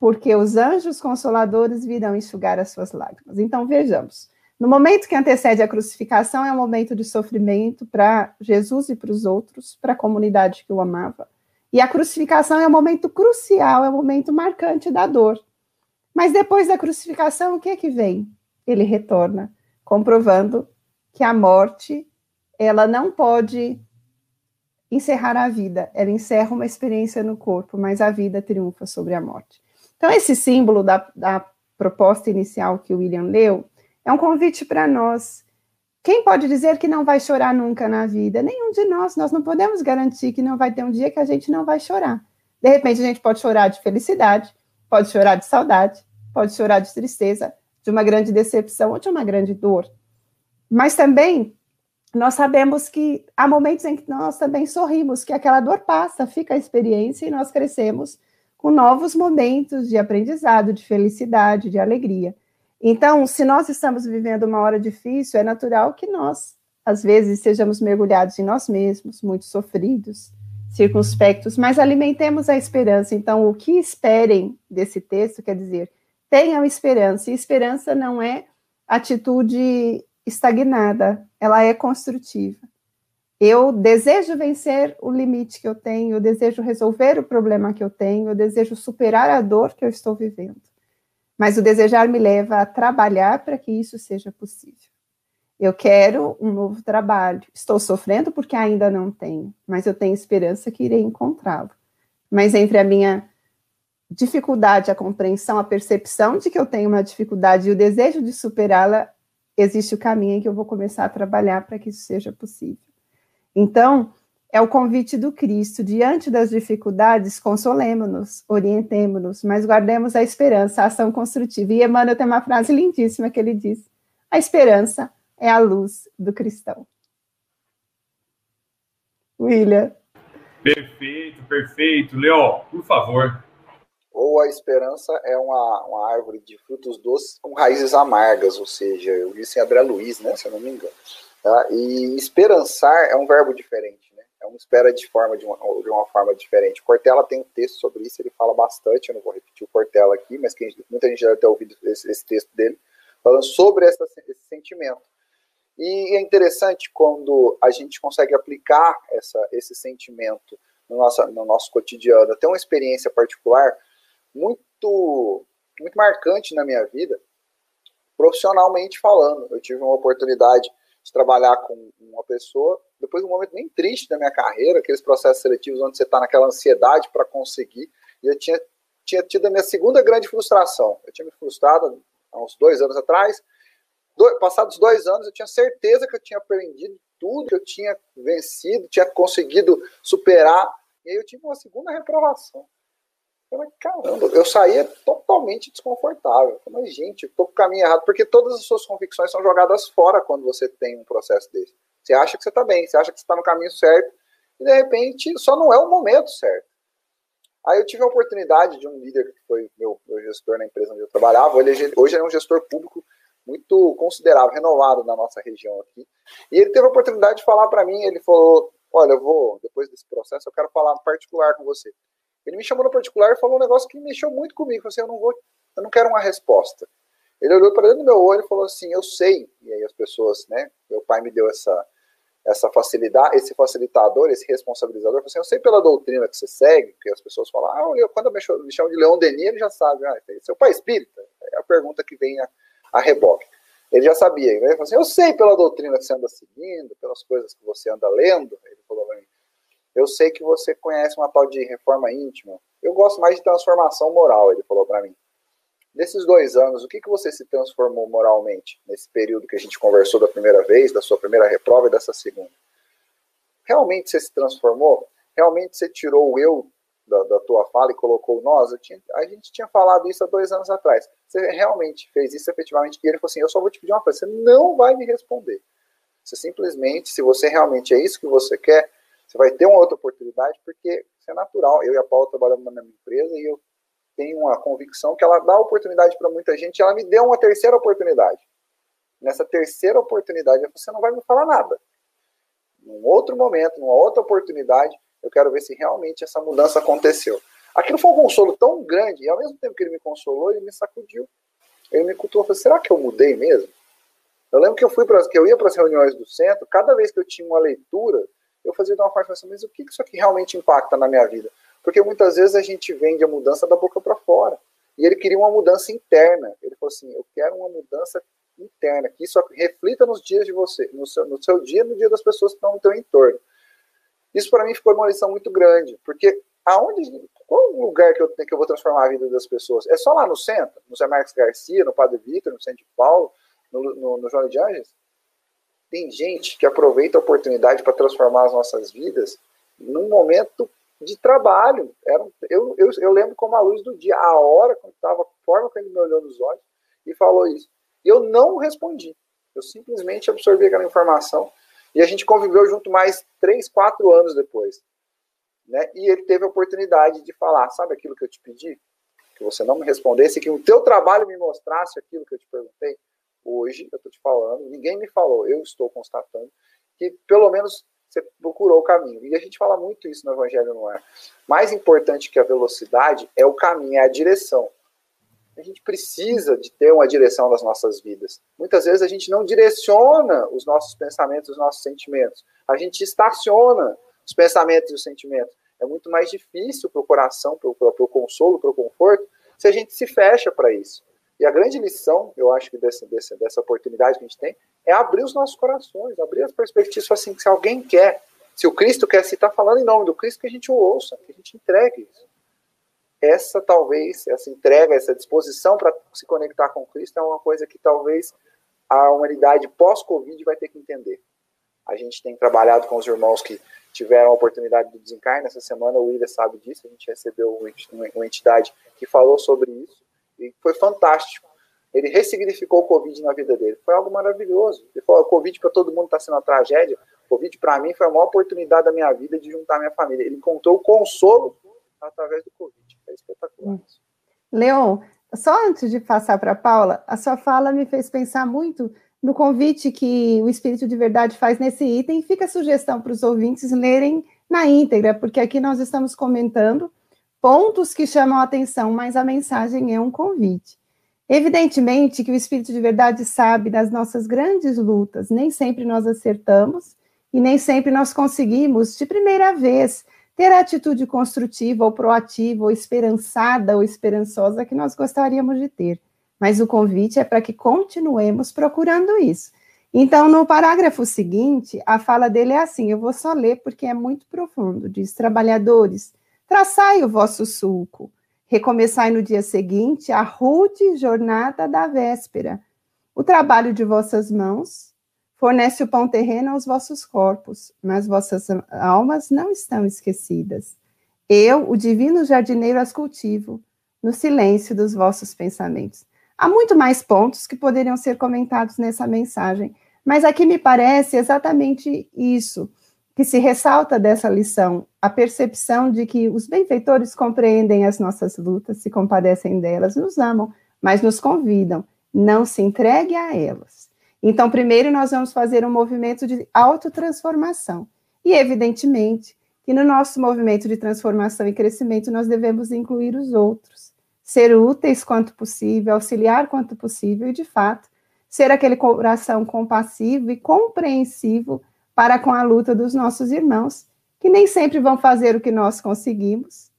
porque os anjos consoladores virão enxugar as suas lágrimas. Então, vejamos. No momento que antecede a crucificação, é um momento de sofrimento para Jesus e para os outros, para a comunidade que o amava. E a crucificação é um momento crucial, é um momento marcante da dor. Mas depois da crucificação, o que é que vem? Ele retorna comprovando que a morte ela não pode encerrar a vida, ela encerra uma experiência no corpo, mas a vida triunfa sobre a morte. Então, esse símbolo da, da proposta inicial que o William leu é um convite para nós. Quem pode dizer que não vai chorar nunca na vida? Nenhum de nós. Nós não podemos garantir que não vai ter um dia que a gente não vai chorar. De repente, a gente pode chorar de felicidade, pode chorar de saudade, pode chorar de tristeza, de uma grande decepção ou de uma grande dor. Mas também nós sabemos que há momentos em que nós também sorrimos, que aquela dor passa, fica a experiência e nós crescemos com novos momentos de aprendizado, de felicidade, de alegria. Então, se nós estamos vivendo uma hora difícil, é natural que nós, às vezes, sejamos mergulhados em nós mesmos, muito sofridos, circunspectos, mas alimentemos a esperança. Então, o que esperem desse texto quer dizer, tenham esperança. E esperança não é atitude estagnada, ela é construtiva. Eu desejo vencer o limite que eu tenho, eu desejo resolver o problema que eu tenho, eu desejo superar a dor que eu estou vivendo. Mas o desejar me leva a trabalhar para que isso seja possível. Eu quero um novo trabalho. Estou sofrendo porque ainda não tenho, mas eu tenho esperança que irei encontrá-lo. Mas entre a minha dificuldade, a compreensão, a percepção de que eu tenho uma dificuldade e o desejo de superá-la, existe o caminho em que eu vou começar a trabalhar para que isso seja possível. Então, é o convite do Cristo, diante das dificuldades, consolemos-nos, orientemos-nos, mas guardemos a esperança, a ação construtiva. E Emmanuel tem uma frase lindíssima que ele diz: a esperança é a luz do cristão. William. Perfeito, perfeito. Leó, por favor ou a esperança é uma, uma árvore de frutos doces com raízes amargas, ou seja, eu disse em André Luiz, né, se eu não me engano. Tá? E esperançar é um verbo diferente, né? É uma espera de forma de uma, de uma forma diferente. Cortella tem um texto sobre isso, ele fala bastante, eu não vou repetir o Cortella aqui, mas quem, muita gente já deve ter ouvido esse, esse texto dele, falando sobre essa, esse sentimento. E é interessante quando a gente consegue aplicar essa, esse sentimento no nosso, no nosso cotidiano. Tem uma experiência particular muito, muito marcante na minha vida, profissionalmente falando. Eu tive uma oportunidade de trabalhar com uma pessoa, depois de um momento bem triste da minha carreira, aqueles processos seletivos onde você está naquela ansiedade para conseguir, e eu tinha, tinha tido a minha segunda grande frustração. Eu tinha me frustrado há uns dois anos atrás, do, passados dois anos eu tinha certeza que eu tinha aprendido tudo, que eu tinha vencido, tinha conseguido superar, e aí eu tive uma segunda reprovação. Eu falei, caramba, eu saía totalmente desconfortável. Mas, gente, eu tô com o caminho errado, porque todas as suas convicções são jogadas fora quando você tem um processo desse. Você acha que você está bem, você acha que você está no caminho certo, e de repente só não é o momento certo. Aí eu tive a oportunidade de um líder que foi meu, meu gestor na empresa onde eu trabalhava, ele, é hoje é um gestor público muito considerável, renovado na nossa região aqui. E ele teve a oportunidade de falar para mim, ele falou, olha, eu vou, depois desse processo, eu quero falar particular com você. Ele me chamou no particular e falou um negócio que mexeu muito comigo. Falou assim, eu não vou, eu não quero uma resposta. Ele olhou para dentro do meu olho e falou assim, eu sei. E aí as pessoas, né? Meu pai me deu essa essa facilidade, esse facilitador, esse responsabilizador, assim, eu sei pela doutrina que você segue, que as pessoas falam, ah, quando me chamam de Leão Denis, ele já sabe, ah, seu pai é espírita? É a pergunta que vem a, a reboque. Ele já sabia, né? ele falou assim, eu sei pela doutrina que você anda seguindo, pelas coisas que você anda lendo, ele falou para mim, eu sei que você conhece uma tal de reforma íntima. Eu gosto mais de transformação moral, ele falou para mim. Nesses dois anos, o que, que você se transformou moralmente nesse período que a gente conversou da primeira vez, da sua primeira reprova e dessa segunda? Realmente você se transformou? Realmente você tirou o eu da, da tua fala e colocou o nós? Tinha, a gente tinha falado isso há dois anos atrás. Você realmente fez isso efetivamente? E ele falou assim: Eu só vou te pedir uma coisa, você não vai me responder. Você simplesmente, se você realmente é isso que você quer, você vai ter uma outra oportunidade, porque isso é natural. Eu e a Paula trabalhamos na mesma empresa e eu tenho uma convicção que ela dá oportunidade para muita gente. ela me deu uma terceira oportunidade. Nessa terceira oportunidade, você não vai me falar nada. Num outro momento, numa outra oportunidade, eu quero ver se realmente essa mudança aconteceu. Aquilo foi um consolo tão grande, e ao mesmo tempo que ele me consolou, ele me sacudiu. Ele me cultuou, falou, será que eu mudei mesmo? Eu lembro que eu fui para que eu ia para as reuniões do centro, cada vez que eu tinha uma leitura, eu fazia uma forma assim, mas o que isso aqui realmente impacta na minha vida? Porque muitas vezes a gente vende a mudança da boca para fora. E ele queria uma mudança interna. Ele falou assim: eu quero uma mudança interna, que isso reflita nos dias de você, no seu, no seu dia, no dia das pessoas que estão no teu entorno. Isso para mim ficou uma lição muito grande, porque aonde, qual lugar que eu, que eu vou transformar a vida das pessoas? É só lá no centro, no Zé Marcos Garcia, no Padre Vitor, no Centro de Paulo, no, no, no João de Anjos? Tem gente que aproveita a oportunidade para transformar as nossas vidas num momento de trabalho. Era, eu, eu, eu lembro como a luz do dia, a hora, quando estava, a forma que ele me olhou nos olhos e falou isso. E eu não respondi. Eu simplesmente absorvi aquela informação e a gente conviveu junto mais três, quatro anos depois. Né? E ele teve a oportunidade de falar: sabe aquilo que eu te pedi? Que você não me respondesse, que o teu trabalho me mostrasse aquilo que eu te perguntei. Hoje, eu estou te falando, ninguém me falou, eu estou constatando, que pelo menos você procurou o caminho. E a gente fala muito isso no Evangelho no Ar. Mais importante que a velocidade é o caminho, é a direção. A gente precisa de ter uma direção nas nossas vidas. Muitas vezes a gente não direciona os nossos pensamentos, os nossos sentimentos. A gente estaciona os pensamentos e os sentimentos. É muito mais difícil para o coração, para o consolo, para o conforto, se a gente se fecha para isso. E a grande lição, eu acho que dessa, oportunidade que a gente tem, é abrir os nossos corações, abrir as perspectivas, assim, que se alguém quer, se o Cristo quer, se está falando em nome do Cristo, que a gente o ouça, que a gente entregue isso. Essa, talvez, essa entrega, essa disposição para se conectar com Cristo é uma coisa que talvez a humanidade pós-Covid vai ter que entender. A gente tem trabalhado com os irmãos que tiveram a oportunidade do desencarne. Essa semana o William sabe disso. A gente recebeu uma entidade que falou sobre isso. E foi fantástico. Ele ressignificou o Covid na vida dele. Foi algo maravilhoso. Ele falou: o Covid para todo mundo está sendo uma tragédia. O Covid para mim foi a maior oportunidade da minha vida de juntar minha família. Ele encontrou o consolo através do Covid. É espetacular. Hum. Leon, só antes de passar para a Paula, a sua fala me fez pensar muito no convite que o Espírito de Verdade faz nesse item. Fica a sugestão para os ouvintes lerem na íntegra, porque aqui nós estamos comentando pontos que chamam a atenção, mas a mensagem é um convite. Evidentemente que o Espírito de Verdade sabe das nossas grandes lutas, nem sempre nós acertamos e nem sempre nós conseguimos, de primeira vez, ter a atitude construtiva ou proativa ou esperançada ou esperançosa que nós gostaríamos de ter. Mas o convite é para que continuemos procurando isso. Então, no parágrafo seguinte, a fala dele é assim: eu vou só ler porque é muito profundo. Diz: Trabalhadores, traçai o vosso sulco, recomeçai no dia seguinte a rude jornada da véspera. O trabalho de vossas mãos fornece o pão terreno aos vossos corpos, mas vossas almas não estão esquecidas. Eu, o divino jardineiro, as cultivo no silêncio dos vossos pensamentos. Há muito mais pontos que poderiam ser comentados nessa mensagem, mas aqui me parece exatamente isso que se ressalta dessa lição, a percepção de que os benfeitores compreendem as nossas lutas, se compadecem delas, nos amam, mas nos convidam, não se entregue a elas. Então, primeiro nós vamos fazer um movimento de autotransformação. E, evidentemente, que no nosso movimento de transformação e crescimento nós devemos incluir os outros, ser úteis quanto possível, auxiliar quanto possível e, de fato, ser aquele coração compassivo e compreensivo para com a luta dos nossos irmãos, que nem sempre vão fazer o que nós conseguimos,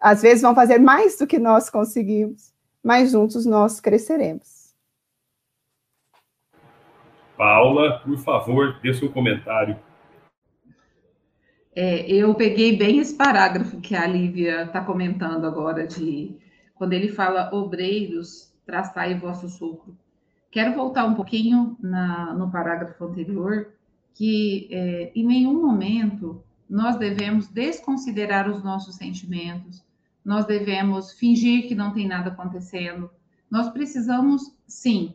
às vezes vão fazer mais do que nós conseguimos, mas juntos nós cresceremos. Paula, por favor, dê seu comentário. É, eu peguei bem esse parágrafo que a Lívia está comentando agora, de quando ele fala obreiros, traçai vosso sucro. Quero voltar um pouquinho na, no parágrafo anterior, que é, em nenhum momento nós devemos desconsiderar os nossos sentimentos, nós devemos fingir que não tem nada acontecendo. Nós precisamos, sim,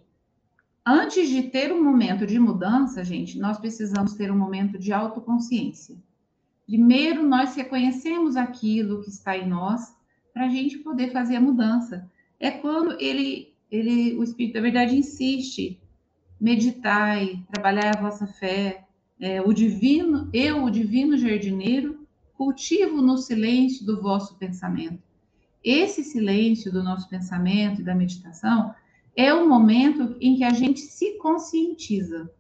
Antes de ter um momento de mudança, gente, nós precisamos ter um momento de autoconsciência. Primeiro, nós reconhecemos aquilo que está em nós para a gente poder fazer a mudança. É quando ele, ele, o Espírito da Verdade insiste, meditai, trabalhar a vossa fé, é, o divino, eu, o divino jardineiro, cultivo no silêncio do vosso pensamento. Esse silêncio do nosso pensamento e da meditação é o momento em que a gente se conscientiza.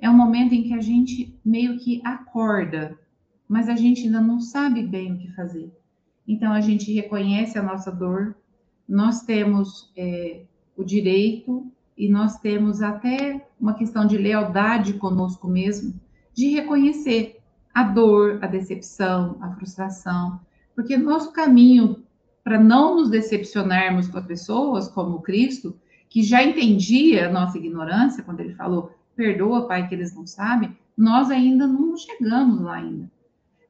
É o momento em que a gente meio que acorda, mas a gente ainda não sabe bem o que fazer. Então a gente reconhece a nossa dor, nós temos é, o direito e nós temos até uma questão de lealdade conosco mesmo, de reconhecer a dor, a decepção, a frustração, porque nosso caminho para não nos decepcionarmos com as pessoas, como Cristo, que já entendia a nossa ignorância quando ele falou: "Perdoa, Pai, que eles não sabem", nós ainda não chegamos lá ainda.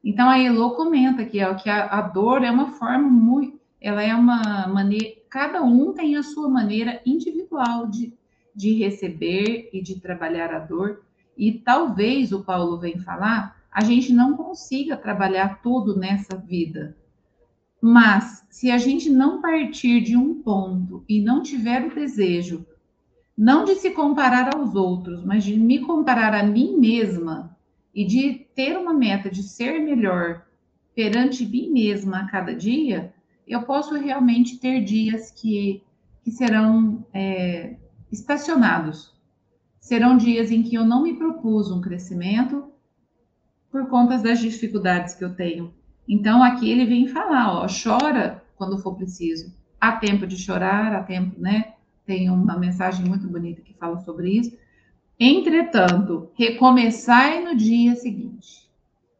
Então a Elo comenta que, que a, a dor é uma forma muito, ela é uma maneira, cada um tem a sua maneira individual de, de receber e de trabalhar a dor. E talvez o Paulo vem falar, a gente não consiga trabalhar tudo nessa vida. Mas se a gente não partir de um ponto e não tiver o desejo, não de se comparar aos outros, mas de me comparar a mim mesma e de ter uma meta de ser melhor perante mim mesma a cada dia, eu posso realmente ter dias que, que serão é, estacionados. Serão dias em que eu não me propus um crescimento por conta das dificuldades que eu tenho. Então, aqui ele vem falar, ó, chora quando for preciso. Há tempo de chorar, há tempo, né? Tem uma mensagem muito bonita que fala sobre isso. Entretanto, recomeçai no dia seguinte.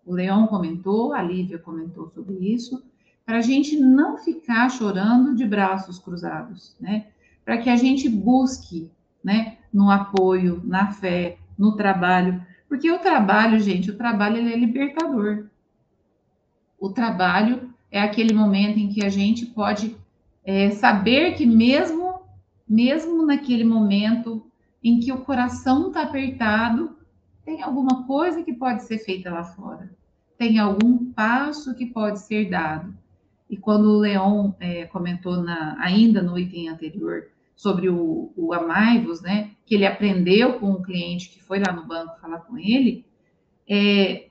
O Leão comentou, a Lívia comentou sobre isso para a gente não ficar chorando de braços cruzados, né? Para que a gente busque, né, no apoio, na fé, no trabalho, porque o trabalho, gente, o trabalho é libertador. O trabalho é aquele momento em que a gente pode é, saber que mesmo, mesmo naquele momento em que o coração está apertado, tem alguma coisa que pode ser feita lá fora, tem algum passo que pode ser dado. E quando o Leon é, comentou na, ainda no item anterior sobre o, o Amaivos, né, que ele aprendeu com um cliente que foi lá no banco falar com ele, é,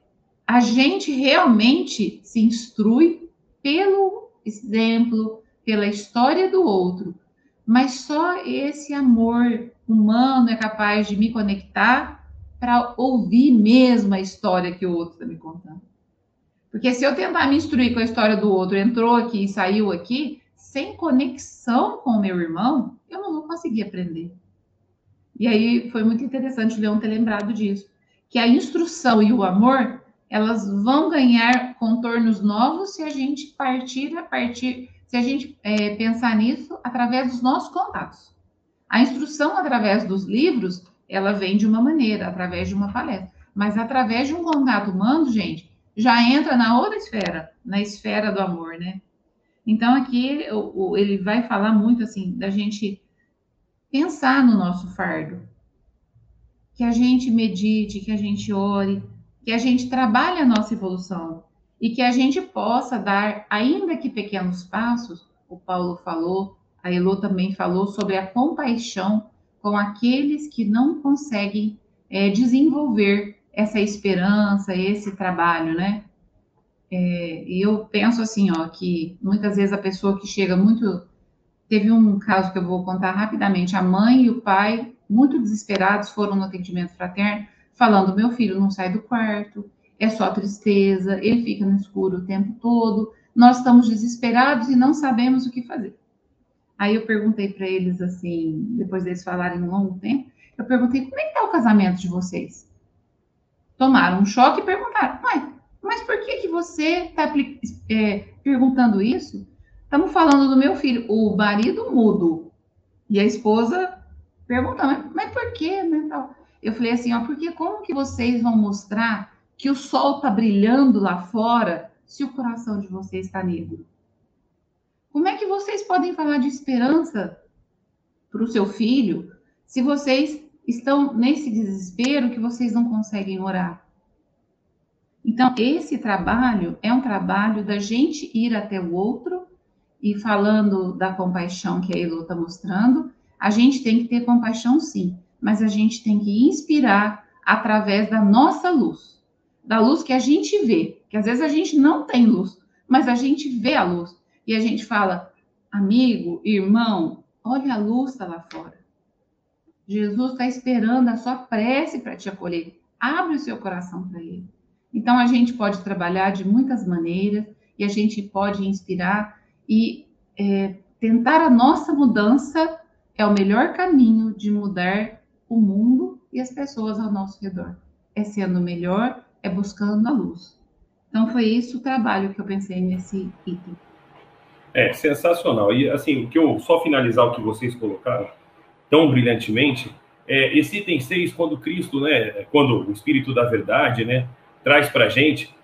a gente realmente se instrui pelo exemplo, pela história do outro, mas só esse amor humano é capaz de me conectar para ouvir mesmo a história que o outro está me contando. Porque se eu tentar me instruir com a história do outro, entrou aqui e saiu aqui, sem conexão com o meu irmão, eu não vou conseguir aprender. E aí foi muito interessante o Leão ter lembrado disso. Que a instrução e o amor, elas vão ganhar contornos novos se a gente partir a partir, se a gente é, pensar nisso através dos nossos contatos. A instrução através dos livros, ela vem de uma maneira, através de uma palestra. Mas através de um contato humano, gente, já entra na outra esfera, na esfera do amor, né? Então aqui ele vai falar muito assim da gente pensar no nosso fardo, que a gente medite, que a gente ore, que a gente trabalhe a nossa evolução e que a gente possa dar, ainda que pequenos passos, o Paulo falou, a Elô também falou sobre a compaixão com aqueles que não conseguem é, desenvolver essa esperança, esse trabalho, né? É, e eu penso assim, ó, que muitas vezes a pessoa que chega muito. Teve um caso que eu vou contar rapidamente. A mãe e o pai, muito desesperados, foram no atendimento fraterno, falando: meu filho não sai do quarto, é só tristeza, ele fica no escuro o tempo todo, nós estamos desesperados e não sabemos o que fazer. Aí eu perguntei para eles assim, depois deles falarem um longo tempo, eu perguntei: como é que está o casamento de vocês? tomaram um choque e perguntaram: Mãe, mas por que, que você está é, perguntando isso? Estamos falando do meu filho, o marido mudo. E a esposa perguntando, mas por quê? Né, Eu falei assim, ó, porque como que vocês vão mostrar que o sol está brilhando lá fora se o coração de vocês está negro? Como é que vocês podem falar de esperança para o seu filho se vocês estão nesse desespero que vocês não conseguem orar. Então, esse trabalho é um trabalho da gente ir até o outro e falando da compaixão que a Elo está mostrando, a gente tem que ter compaixão sim, mas a gente tem que inspirar através da nossa luz, da luz que a gente vê, que às vezes a gente não tem luz, mas a gente vê a luz e a gente fala, amigo, irmão, olha a luz está lá fora. Jesus está esperando a sua prece para te acolher. Abre o seu coração para ele. Então, a gente pode trabalhar de muitas maneiras e a gente pode inspirar e é, tentar a nossa mudança é o melhor caminho de mudar o mundo e as pessoas ao nosso redor. É sendo melhor, é buscando a luz. Então foi isso o trabalho que eu pensei nesse item. É, sensacional. E assim, o que eu só finalizar o que vocês colocaram tão brilhantemente, é, esse item 6, quando Cristo, né, quando o Espírito da Verdade, né, traz para a gente,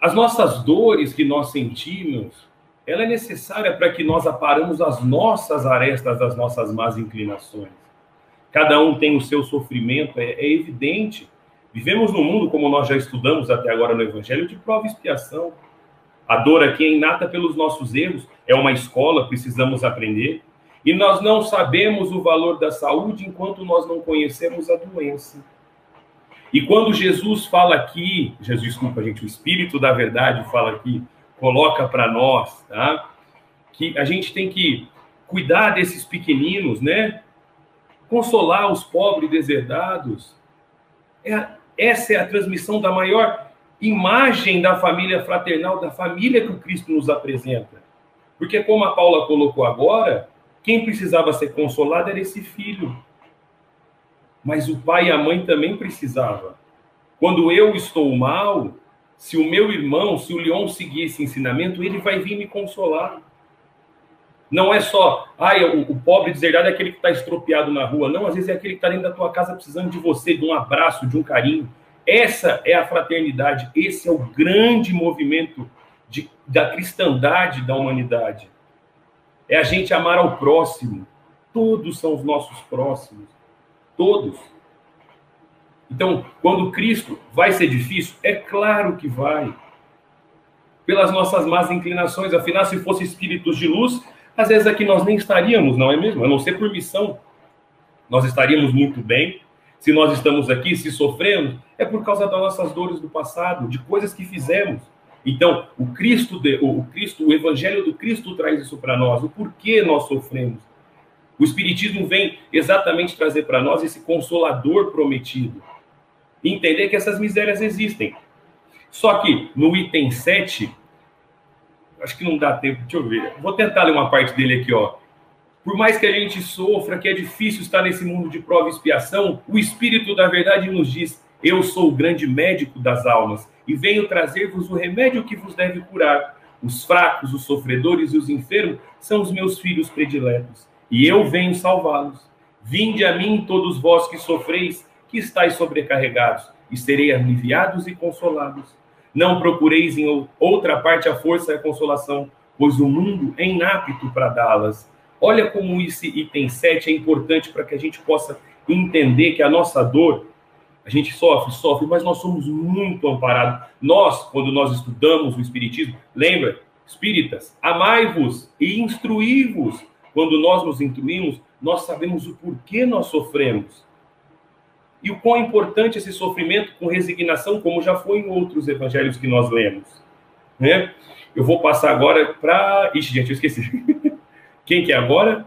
as nossas dores que nós sentimos, ela é necessária para que nós aparamos as nossas arestas das nossas más inclinações. Cada um tem o seu sofrimento, é, é evidente. Vivemos num mundo, como nós já estudamos até agora no Evangelho, de prova e expiação. A dor aqui é inata pelos nossos erros, é uma escola, precisamos aprender. E nós não sabemos o valor da saúde enquanto nós não conhecemos a doença. E quando Jesus fala aqui, Jesus, desculpa, gente, o Espírito da Verdade fala aqui, coloca para nós, tá? Que a gente tem que cuidar desses pequeninos, né? Consolar os pobres deserdados. É, essa é a transmissão da maior imagem da família fraternal, da família que o Cristo nos apresenta. Porque, como a Paula colocou agora, quem precisava ser consolado era esse filho. Mas o pai e a mãe também precisavam. Quando eu estou mal, se o meu irmão, se o Leon seguir esse ensinamento, ele vai vir me consolar. Não é só, ai, o, o pobre deserdado é aquele que está estropiado na rua. Não, às vezes é aquele que está dentro da tua casa precisando de você, de um abraço, de um carinho. Essa é a fraternidade, esse é o grande movimento de, da cristandade da humanidade. É a gente amar ao próximo. Todos são os nossos próximos. Todos. Então, quando Cristo vai ser difícil, é claro que vai. Pelas nossas más inclinações, afinal, se fosse espíritos de luz, às vezes aqui nós nem estaríamos, não é mesmo? A não ser por missão. Nós estaríamos muito bem. Se nós estamos aqui, se sofremos, é por causa das nossas dores do passado, de coisas que fizemos. Então, o Cristo, o Cristo, o Evangelho do Cristo traz isso para nós. O porquê nós sofremos? O Espiritismo vem exatamente trazer para nós esse consolador prometido entender que essas misérias existem. Só que no item 7, acho que não dá tempo, deixa eu ver. Vou tentar ler uma parte dele aqui, ó. Por mais que a gente sofra, que é difícil estar nesse mundo de prova e expiação, o Espírito da Verdade nos diz: Eu sou o grande médico das almas e venho trazer-vos o remédio que vos deve curar. Os fracos, os sofredores e os enfermos são os meus filhos prediletos, e eu venho salvá-los. Vinde a mim, todos vós que sofreis que estáis sobrecarregados, e serei aliviados e consolados. Não procureis em outra parte a força e a consolação, pois o mundo é inapto para dá-las. Olha como esse item 7 é importante para que a gente possa entender que a nossa dor, a gente sofre, sofre, mas nós somos muito amparados. Nós, quando nós estudamos o Espiritismo, lembra, espíritas, amai-vos e instruí-vos. Quando nós nos instruímos, nós sabemos o porquê nós sofremos e o quão importante esse sofrimento com resignação, como já foi em outros evangelhos que nós lemos. Né? Eu vou passar agora para. Ixi, gente, eu esqueci. Quem que é agora?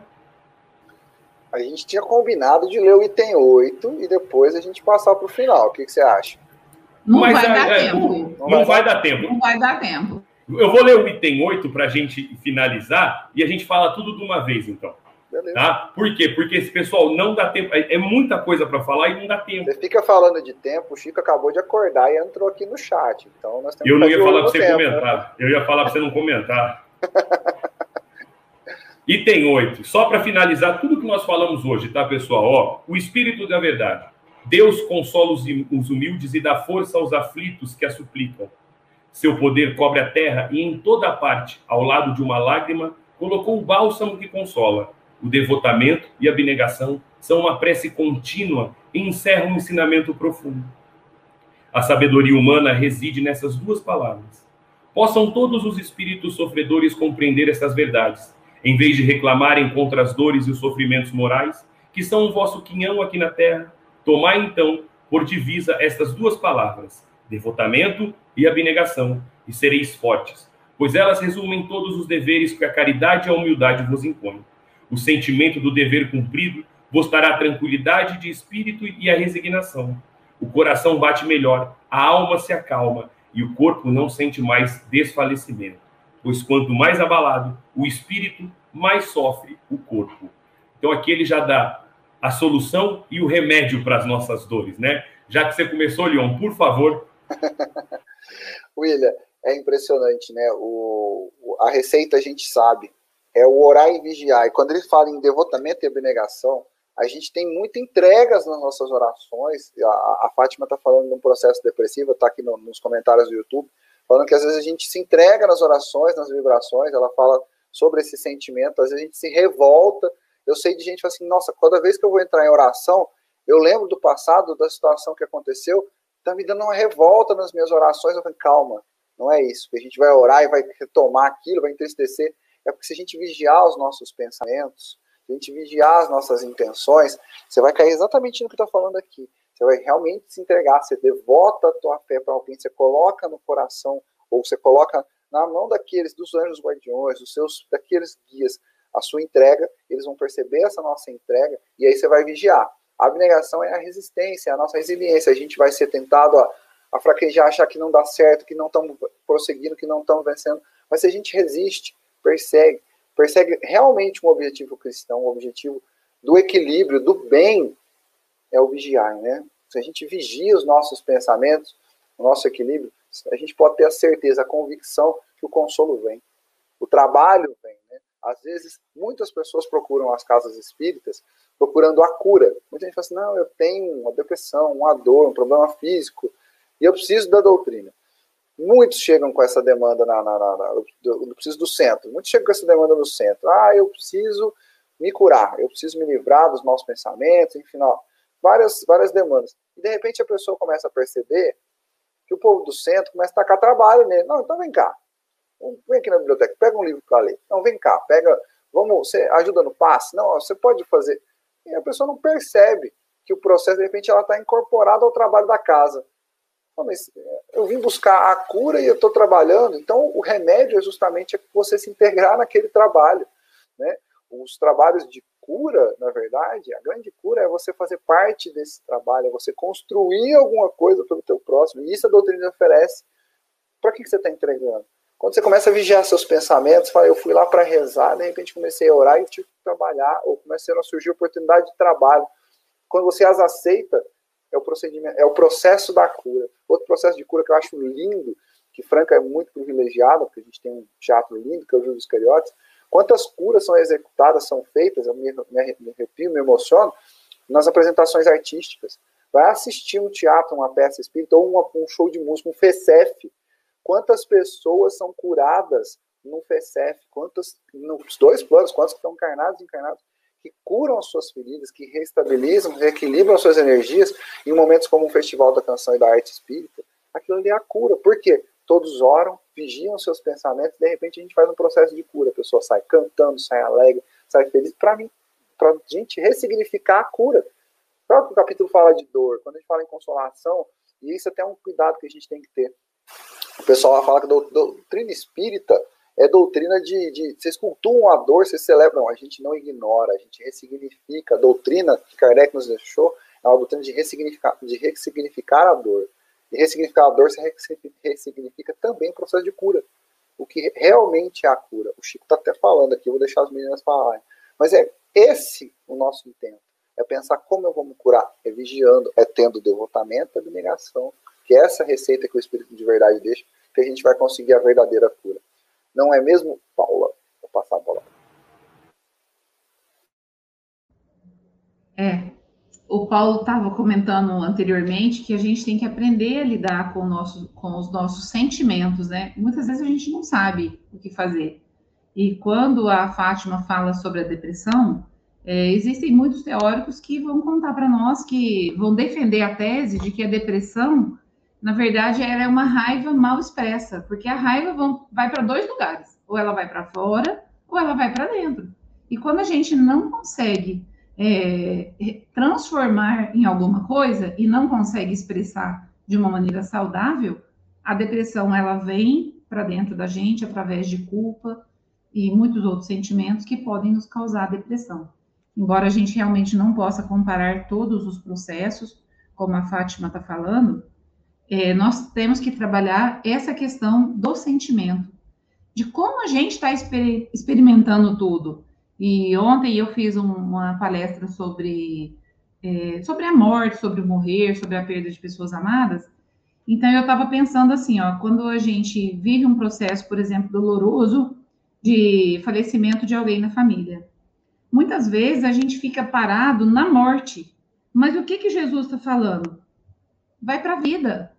A gente tinha combinado de ler o item 8 e depois a gente passar para o final. O que, que, você acha? Não Mas, vai dar é, tempo. Não, não vai, vai dar tempo. Não vai dar tempo. Eu vou ler o item 8 para a gente finalizar e a gente fala tudo de uma vez, então. Beleza. Tá? Por quê? Porque esse pessoal não dá tempo. É, é muita coisa para falar e não dá tempo. Você fica falando de tempo, o Chico acabou de acordar e entrou aqui no chat. Então nós temos Eu não ia falar para você tempo, comentar. Né? Eu ia falar para você não comentar. Item 8. Só para finalizar tudo que nós falamos hoje, tá, pessoal? Ó, o Espírito da Verdade. Deus consola os humildes e dá força aos aflitos que a suplicam. Seu poder cobre a terra e em toda parte, ao lado de uma lágrima, colocou o bálsamo que consola o devotamento e a abnegação são uma prece contínua e encerram um ensinamento profundo. A sabedoria humana reside nessas duas palavras. Possam todos os espíritos sofredores compreender essas verdades, em vez de reclamarem contra as dores e os sofrimentos morais, que são o vosso quinhão aqui na terra, tomai então por divisa estas duas palavras, devotamento e abnegação, e sereis fortes, pois elas resumem todos os deveres que a caridade e a humildade vos impõem o sentimento do dever cumprido vos dará tranquilidade de espírito e a resignação. O coração bate melhor, a alma se acalma e o corpo não sente mais desfalecimento. Pois quanto mais abalado o espírito, mais sofre o corpo. Então aqui ele já dá a solução e o remédio para as nossas dores, né? Já que você começou, Leon, por favor. William, é impressionante, né? O, a receita a gente sabe, é o orar e vigiar. E quando ele fala em devotamento e abnegação, a gente tem muita entregas nas nossas orações. A, a Fátima está falando de um processo depressivo, está aqui no, nos comentários do YouTube, falando que às vezes a gente se entrega nas orações, nas vibrações. Ela fala sobre esse sentimento, às vezes a gente se revolta. Eu sei de gente assim, nossa, cada vez que eu vou entrar em oração, eu lembro do passado, da situação que aconteceu, está me dando uma revolta nas minhas orações. Eu falo, calma, não é isso. A gente vai orar e vai retomar aquilo, vai entristecer. É porque se a gente vigiar os nossos pensamentos, se a gente vigiar as nossas intenções, você vai cair exatamente no que estou falando aqui. Você vai realmente se entregar, você devota a tua fé para alguém, você coloca no coração, ou você coloca na mão daqueles, dos anjos guardiões, dos seus, daqueles guias, a sua entrega, eles vão perceber essa nossa entrega, e aí você vai vigiar. A abnegação é a resistência, é a nossa resiliência. A gente vai ser tentado a, a fraquejar, achar que não dá certo, que não estão prosseguindo, que não estão vencendo. Mas se a gente resiste, persegue, persegue realmente um objetivo cristão, um objetivo do equilíbrio, do bem, é o vigiar, né? Se a gente vigia os nossos pensamentos, o nosso equilíbrio, a gente pode ter a certeza, a convicção que o consolo vem, o trabalho vem? Às vezes, muitas pessoas procuram as casas espíritas procurando a cura. Muita gente fala assim, não, eu tenho uma depressão, uma dor, um problema físico, e eu preciso da doutrina. Muitos chegam com essa demanda na, na, na, na eu, preciso do centro. Muitos chegam com essa demanda no centro. Ah, eu preciso me curar, eu preciso me livrar dos maus pensamentos, enfim, ó, várias, várias demandas. E de repente a pessoa começa a perceber que o povo do centro começa a tacar trabalho nele. Não, então vem cá. Vem aqui na biblioteca, pega um livro para ler. Não, vem cá, pega. Vamos, você ajuda no passe? Não, você pode fazer. E a pessoa não percebe que o processo, de repente, ela está incorporada ao trabalho da casa. Não, mas é, eu vim buscar a cura e eu estou trabalhando. Então, o remédio é justamente você se integrar naquele trabalho. Né? Os trabalhos de cura, na verdade, a grande cura é você fazer parte desse trabalho, é você construir alguma coisa pelo teu próximo. E isso a doutrina oferece. Para que, que você está entregando? Quando você começa a vigiar seus pensamentos, fala, eu fui lá para rezar, de repente comecei a orar e tive que trabalhar, ou começaram a surgir oportunidade de trabalho. Quando você as aceita, é o procedimento, é o processo da cura. Outro processo de cura que eu acho lindo, que Franca é muito privilegiada, porque a gente tem um teatro lindo, que é o Júlio Iscariotes. Quantas curas são executadas, são feitas, eu me, me, me arrepio, me emociono, nas apresentações artísticas. Vai assistir um teatro, uma peça espírita, ou uma, um show de música, um FECEF. Quantas pessoas são curadas no FECEF? Quantos, nos dois planos, quantos estão encarnados e encarnados? que curam as suas feridas, que restabilizam, reequilibram as suas energias em momentos como o Festival da Canção e da Arte Espírita, aquilo ali é a cura. Por quê? Todos oram, vigiam seus pensamentos, de repente a gente faz um processo de cura. A pessoa sai cantando, sai alegre, sai feliz. Para mim, para a gente ressignificar a cura. Claro que o capítulo fala de dor, quando a gente fala em consolação, e isso é até é um cuidado que a gente tem que ter. O pessoal fala que doutrina espírita é doutrina de, de. Vocês cultuam a dor, vocês celebram. A gente não ignora, a gente ressignifica. A doutrina que Kardec nos deixou é uma doutrina de ressignificar, de ressignificar a dor. E ressignificar a dor se ressignifica também o processo de cura. O que realmente é a cura. O Chico está até falando aqui, eu vou deixar as meninas falarem. Mas é esse o nosso intento. É pensar como eu vou me curar. É vigiando, é tendo devotamento e abnegação. Que essa receita que o Espírito de verdade deixa, que a gente vai conseguir a verdadeira cura. Não é mesmo, Paula? Vou passar a bola. É, o Paulo estava comentando anteriormente que a gente tem que aprender a lidar com, nosso, com os nossos sentimentos, né? Muitas vezes a gente não sabe o que fazer. E quando a Fátima fala sobre a depressão, é, existem muitos teóricos que vão contar para nós, que vão defender a tese de que a depressão na verdade, ela é uma raiva mal expressa, porque a raiva vão, vai para dois lugares: ou ela vai para fora, ou ela vai para dentro. E quando a gente não consegue é, transformar em alguma coisa e não consegue expressar de uma maneira saudável, a depressão ela vem para dentro da gente através de culpa e muitos outros sentimentos que podem nos causar depressão. Embora a gente realmente não possa comparar todos os processos, como a Fátima está falando, é, nós temos que trabalhar essa questão do sentimento, de como a gente está exper experimentando tudo. E ontem eu fiz um, uma palestra sobre, é, sobre a morte, sobre o morrer, sobre a perda de pessoas amadas. Então eu estava pensando assim, ó, quando a gente vive um processo, por exemplo, doloroso de falecimento de alguém na família, muitas vezes a gente fica parado na morte. Mas o que que Jesus está falando? Vai para a vida.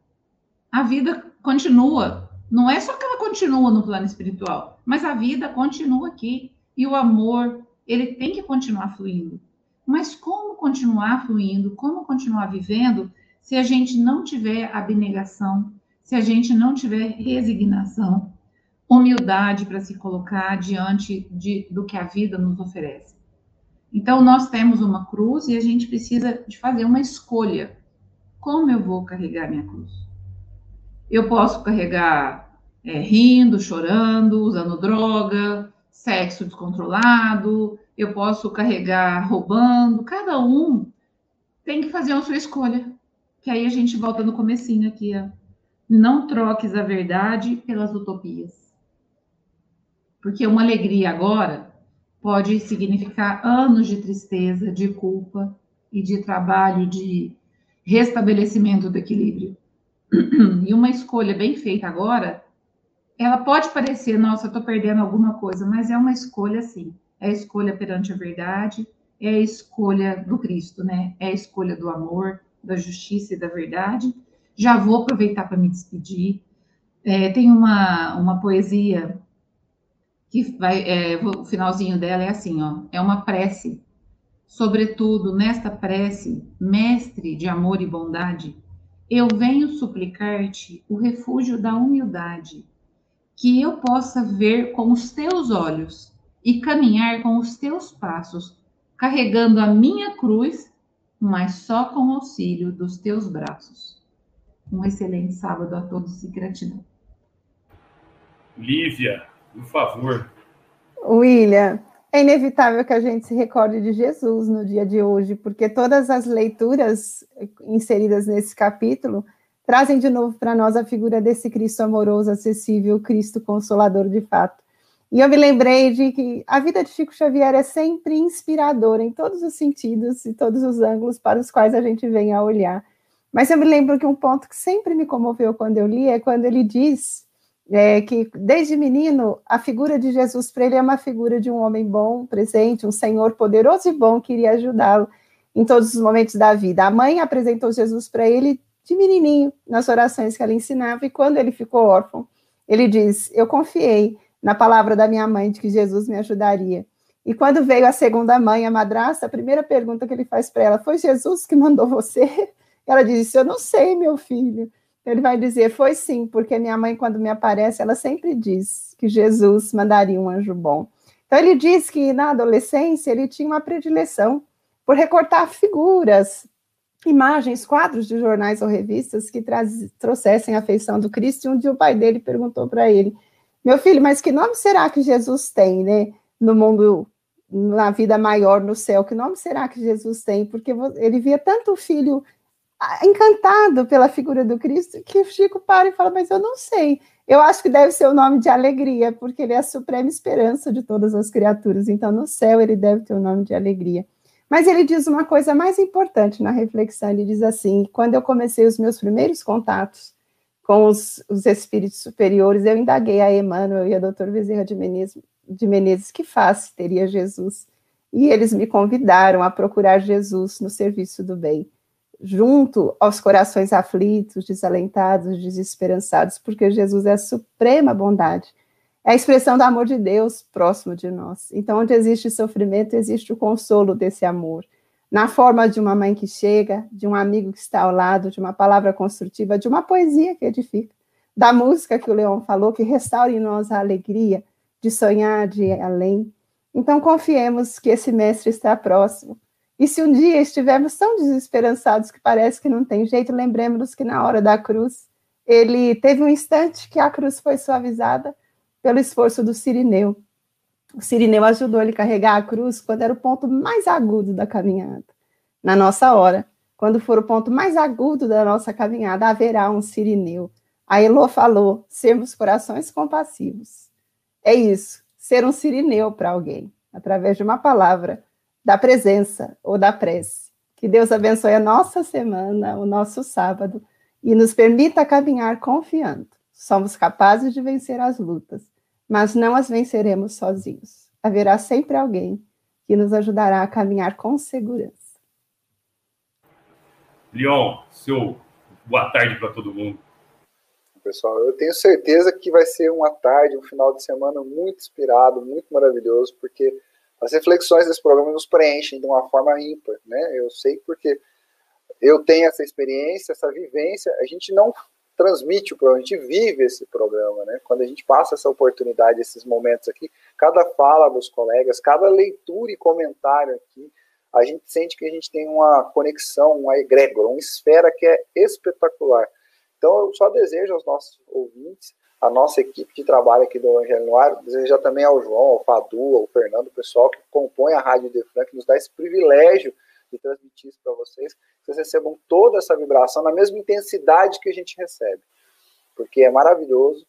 A vida continua. Não é só que ela continua no plano espiritual, mas a vida continua aqui. E o amor, ele tem que continuar fluindo. Mas como continuar fluindo? Como continuar vivendo se a gente não tiver abnegação, se a gente não tiver resignação, humildade para se colocar diante de, do que a vida nos oferece. Então, nós temos uma cruz e a gente precisa de fazer uma escolha. Como eu vou carregar minha cruz? Eu posso carregar é, rindo, chorando, usando droga, sexo descontrolado, eu posso carregar roubando. Cada um tem que fazer a sua escolha que aí a gente volta no comecinho aqui, ó. Não troques a verdade pelas utopias. Porque uma alegria agora pode significar anos de tristeza, de culpa e de trabalho de restabelecimento do equilíbrio. E uma escolha bem feita agora, ela pode parecer, nossa, eu tô perdendo alguma coisa, mas é uma escolha sim. É a escolha perante a verdade, é a escolha do Cristo, né? É a escolha do amor, da justiça e da verdade. Já vou aproveitar para me despedir. É, tem uma, uma poesia que vai, é, o finalzinho dela é assim, ó, é uma prece. Sobretudo nesta prece, mestre de amor e bondade, eu venho suplicar-te o refúgio da humildade, que eu possa ver com os teus olhos e caminhar com os teus passos, carregando a minha cruz mas só com o auxílio dos teus braços. Um excelente sábado a todos e gratidão. Lívia, por favor. William, é inevitável que a gente se recorde de Jesus no dia de hoje, porque todas as leituras inseridas nesse capítulo trazem de novo para nós a figura desse Cristo amoroso, acessível, Cristo consolador de fato. E eu me lembrei de que a vida de Chico Xavier é sempre inspiradora em todos os sentidos e todos os ângulos para os quais a gente vem a olhar. Mas eu me lembro que um ponto que sempre me comoveu quando eu li é quando ele diz é, que, desde menino, a figura de Jesus para ele é uma figura de um homem bom, presente, um Senhor poderoso e bom que iria ajudá-lo em todos os momentos da vida. A mãe apresentou Jesus para ele de menininho, nas orações que ela ensinava, e quando ele ficou órfão, ele diz: Eu confiei na palavra da minha mãe de que Jesus me ajudaria. E quando veio a segunda mãe, a madrasta, a primeira pergunta que ele faz para ela foi: Jesus que mandou você? Ela disse: Eu não sei, meu filho. Ele vai dizer: Foi sim, porque minha mãe, quando me aparece, ela sempre diz que Jesus mandaria um anjo bom. Então, ele diz que na adolescência ele tinha uma predileção por recortar figuras, imagens, quadros de jornais ou revistas que trouxessem a afeição do Cristo. E um dia o pai dele perguntou para ele: meu filho, mas que nome será que Jesus tem, né? No mundo, na vida maior, no céu, que nome será que Jesus tem? Porque ele via tanto o filho encantado pela figura do Cristo que Chico para e fala, mas eu não sei. Eu acho que deve ser o nome de alegria, porque ele é a suprema esperança de todas as criaturas. Então, no céu, ele deve ter o nome de alegria. Mas ele diz uma coisa mais importante na reflexão: ele diz assim, quando eu comecei os meus primeiros contatos com os, os espíritos superiores, eu indaguei a Emmanuel e a doutora Bezerra de Menezes, de Menezes que face teria Jesus. E eles me convidaram a procurar Jesus no serviço do bem, junto aos corações aflitos, desalentados, desesperançados, porque Jesus é a suprema bondade, é a expressão do amor de Deus próximo de nós. Então, onde existe sofrimento, existe o consolo desse amor na forma de uma mãe que chega, de um amigo que está ao lado, de uma palavra construtiva, de uma poesia que edifica, da música que o Leão falou, que restaura em nós a alegria de sonhar, de ir além. Então, confiemos que esse mestre está próximo. E se um dia estivermos tão desesperançados que parece que não tem jeito, lembremos que na hora da cruz, ele teve um instante que a cruz foi suavizada pelo esforço do Sirineu, o Sirineu ajudou ele a carregar a cruz quando era o ponto mais agudo da caminhada. Na nossa hora, quando for o ponto mais agudo da nossa caminhada, haverá um Sirineu. A Elô falou: sermos corações compassivos. É isso, ser um Sirineu para alguém. através de uma palavra, da presença ou da prece. Que Deus abençoe a nossa semana, o nosso sábado e nos permita caminhar confiando. Somos capazes de vencer as lutas, mas não as venceremos sozinhos. Haverá sempre alguém que nos ajudará a caminhar com segurança. Leon, seu boa tarde para todo mundo. Pessoal, eu tenho certeza que vai ser uma tarde, um final de semana muito inspirado, muito maravilhoso, porque as reflexões desse programa nos preenchem de uma forma ímpar, né? Eu sei porque eu tenho essa experiência, essa vivência, a gente não transmite o programa, a gente vive esse programa, né? Quando a gente passa essa oportunidade, esses momentos aqui, cada fala dos colegas, cada leitura e comentário aqui, a gente sente que a gente tem uma conexão, uma egrégora, uma esfera que é espetacular. Então, eu só desejo aos nossos ouvintes, a nossa equipe de trabalho aqui do Evangelho no Ar, desejar também ao João, ao Fadu, ao Fernando, o pessoal que compõe a Rádio Defran, que nos dá esse privilégio de transmitir isso para vocês, que vocês recebam toda essa vibração na mesma intensidade que a gente recebe. Porque é maravilhoso,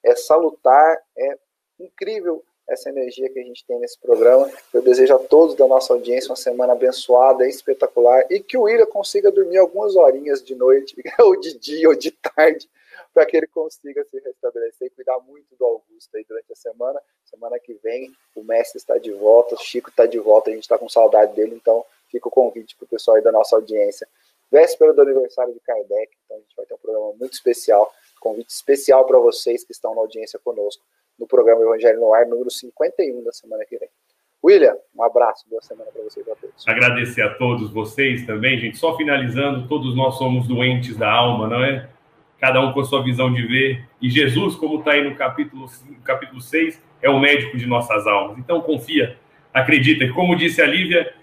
é salutar, é incrível essa energia que a gente tem nesse programa. Eu desejo a todos da nossa audiência uma semana abençoada, espetacular, e que o William consiga dormir algumas horinhas de noite, ou de dia, ou de tarde, para que ele consiga se restabelecer e cuidar muito do Augusto aí durante a semana. Semana que vem o Messi está de volta, o Chico está de volta, a gente está com saudade dele, então fica o convite para o pessoal aí da nossa audiência. Véspera do aniversário de Kardec, então a gente vai ter um programa muito especial, convite especial para vocês que estão na audiência conosco no programa Evangelho no Ar, número 51 da semana que vem. William, um abraço, boa semana para vocês a todos. Agradecer a todos vocês também, gente. Só finalizando, todos nós somos doentes da alma, não é? Cada um com sua visão de ver. E Jesus, como está aí no capítulo, capítulo 6, é o médico de nossas almas. Então confia, acredita. Como disse a Lívia,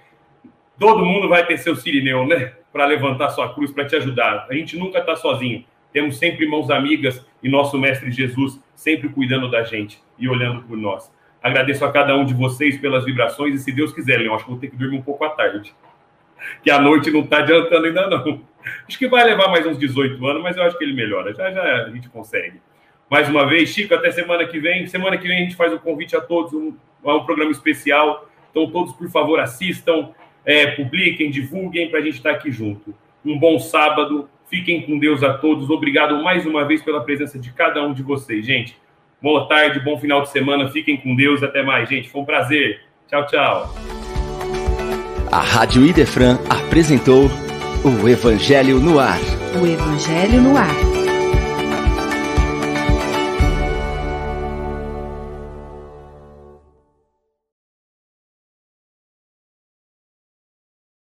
todo mundo vai ter seu sirineu, né? Para levantar sua cruz, para te ajudar. A gente nunca está sozinho. Temos sempre mãos amigas e nosso Mestre Jesus sempre cuidando da gente e olhando por nós. Agradeço a cada um de vocês pelas vibrações e, se Deus quiser, eu acho que vou ter que dormir um pouco à tarde. Que a noite não está adiantando ainda, não. Acho que vai levar mais uns 18 anos, mas eu acho que ele melhora. Já já a gente consegue. Mais uma vez, Chico, até semana que vem. Semana que vem a gente faz um convite a todos, um, um programa especial. Então, todos, por favor, assistam, é, publiquem, divulguem para a gente estar aqui junto. Um bom sábado Fiquem com Deus a todos. Obrigado mais uma vez pela presença de cada um de vocês, gente. Boa tarde, bom final de semana. Fiquem com Deus. Até mais, gente. Foi um prazer. Tchau, tchau. A Rádio Idefran apresentou o Evangelho no Ar. O Evangelho no Ar.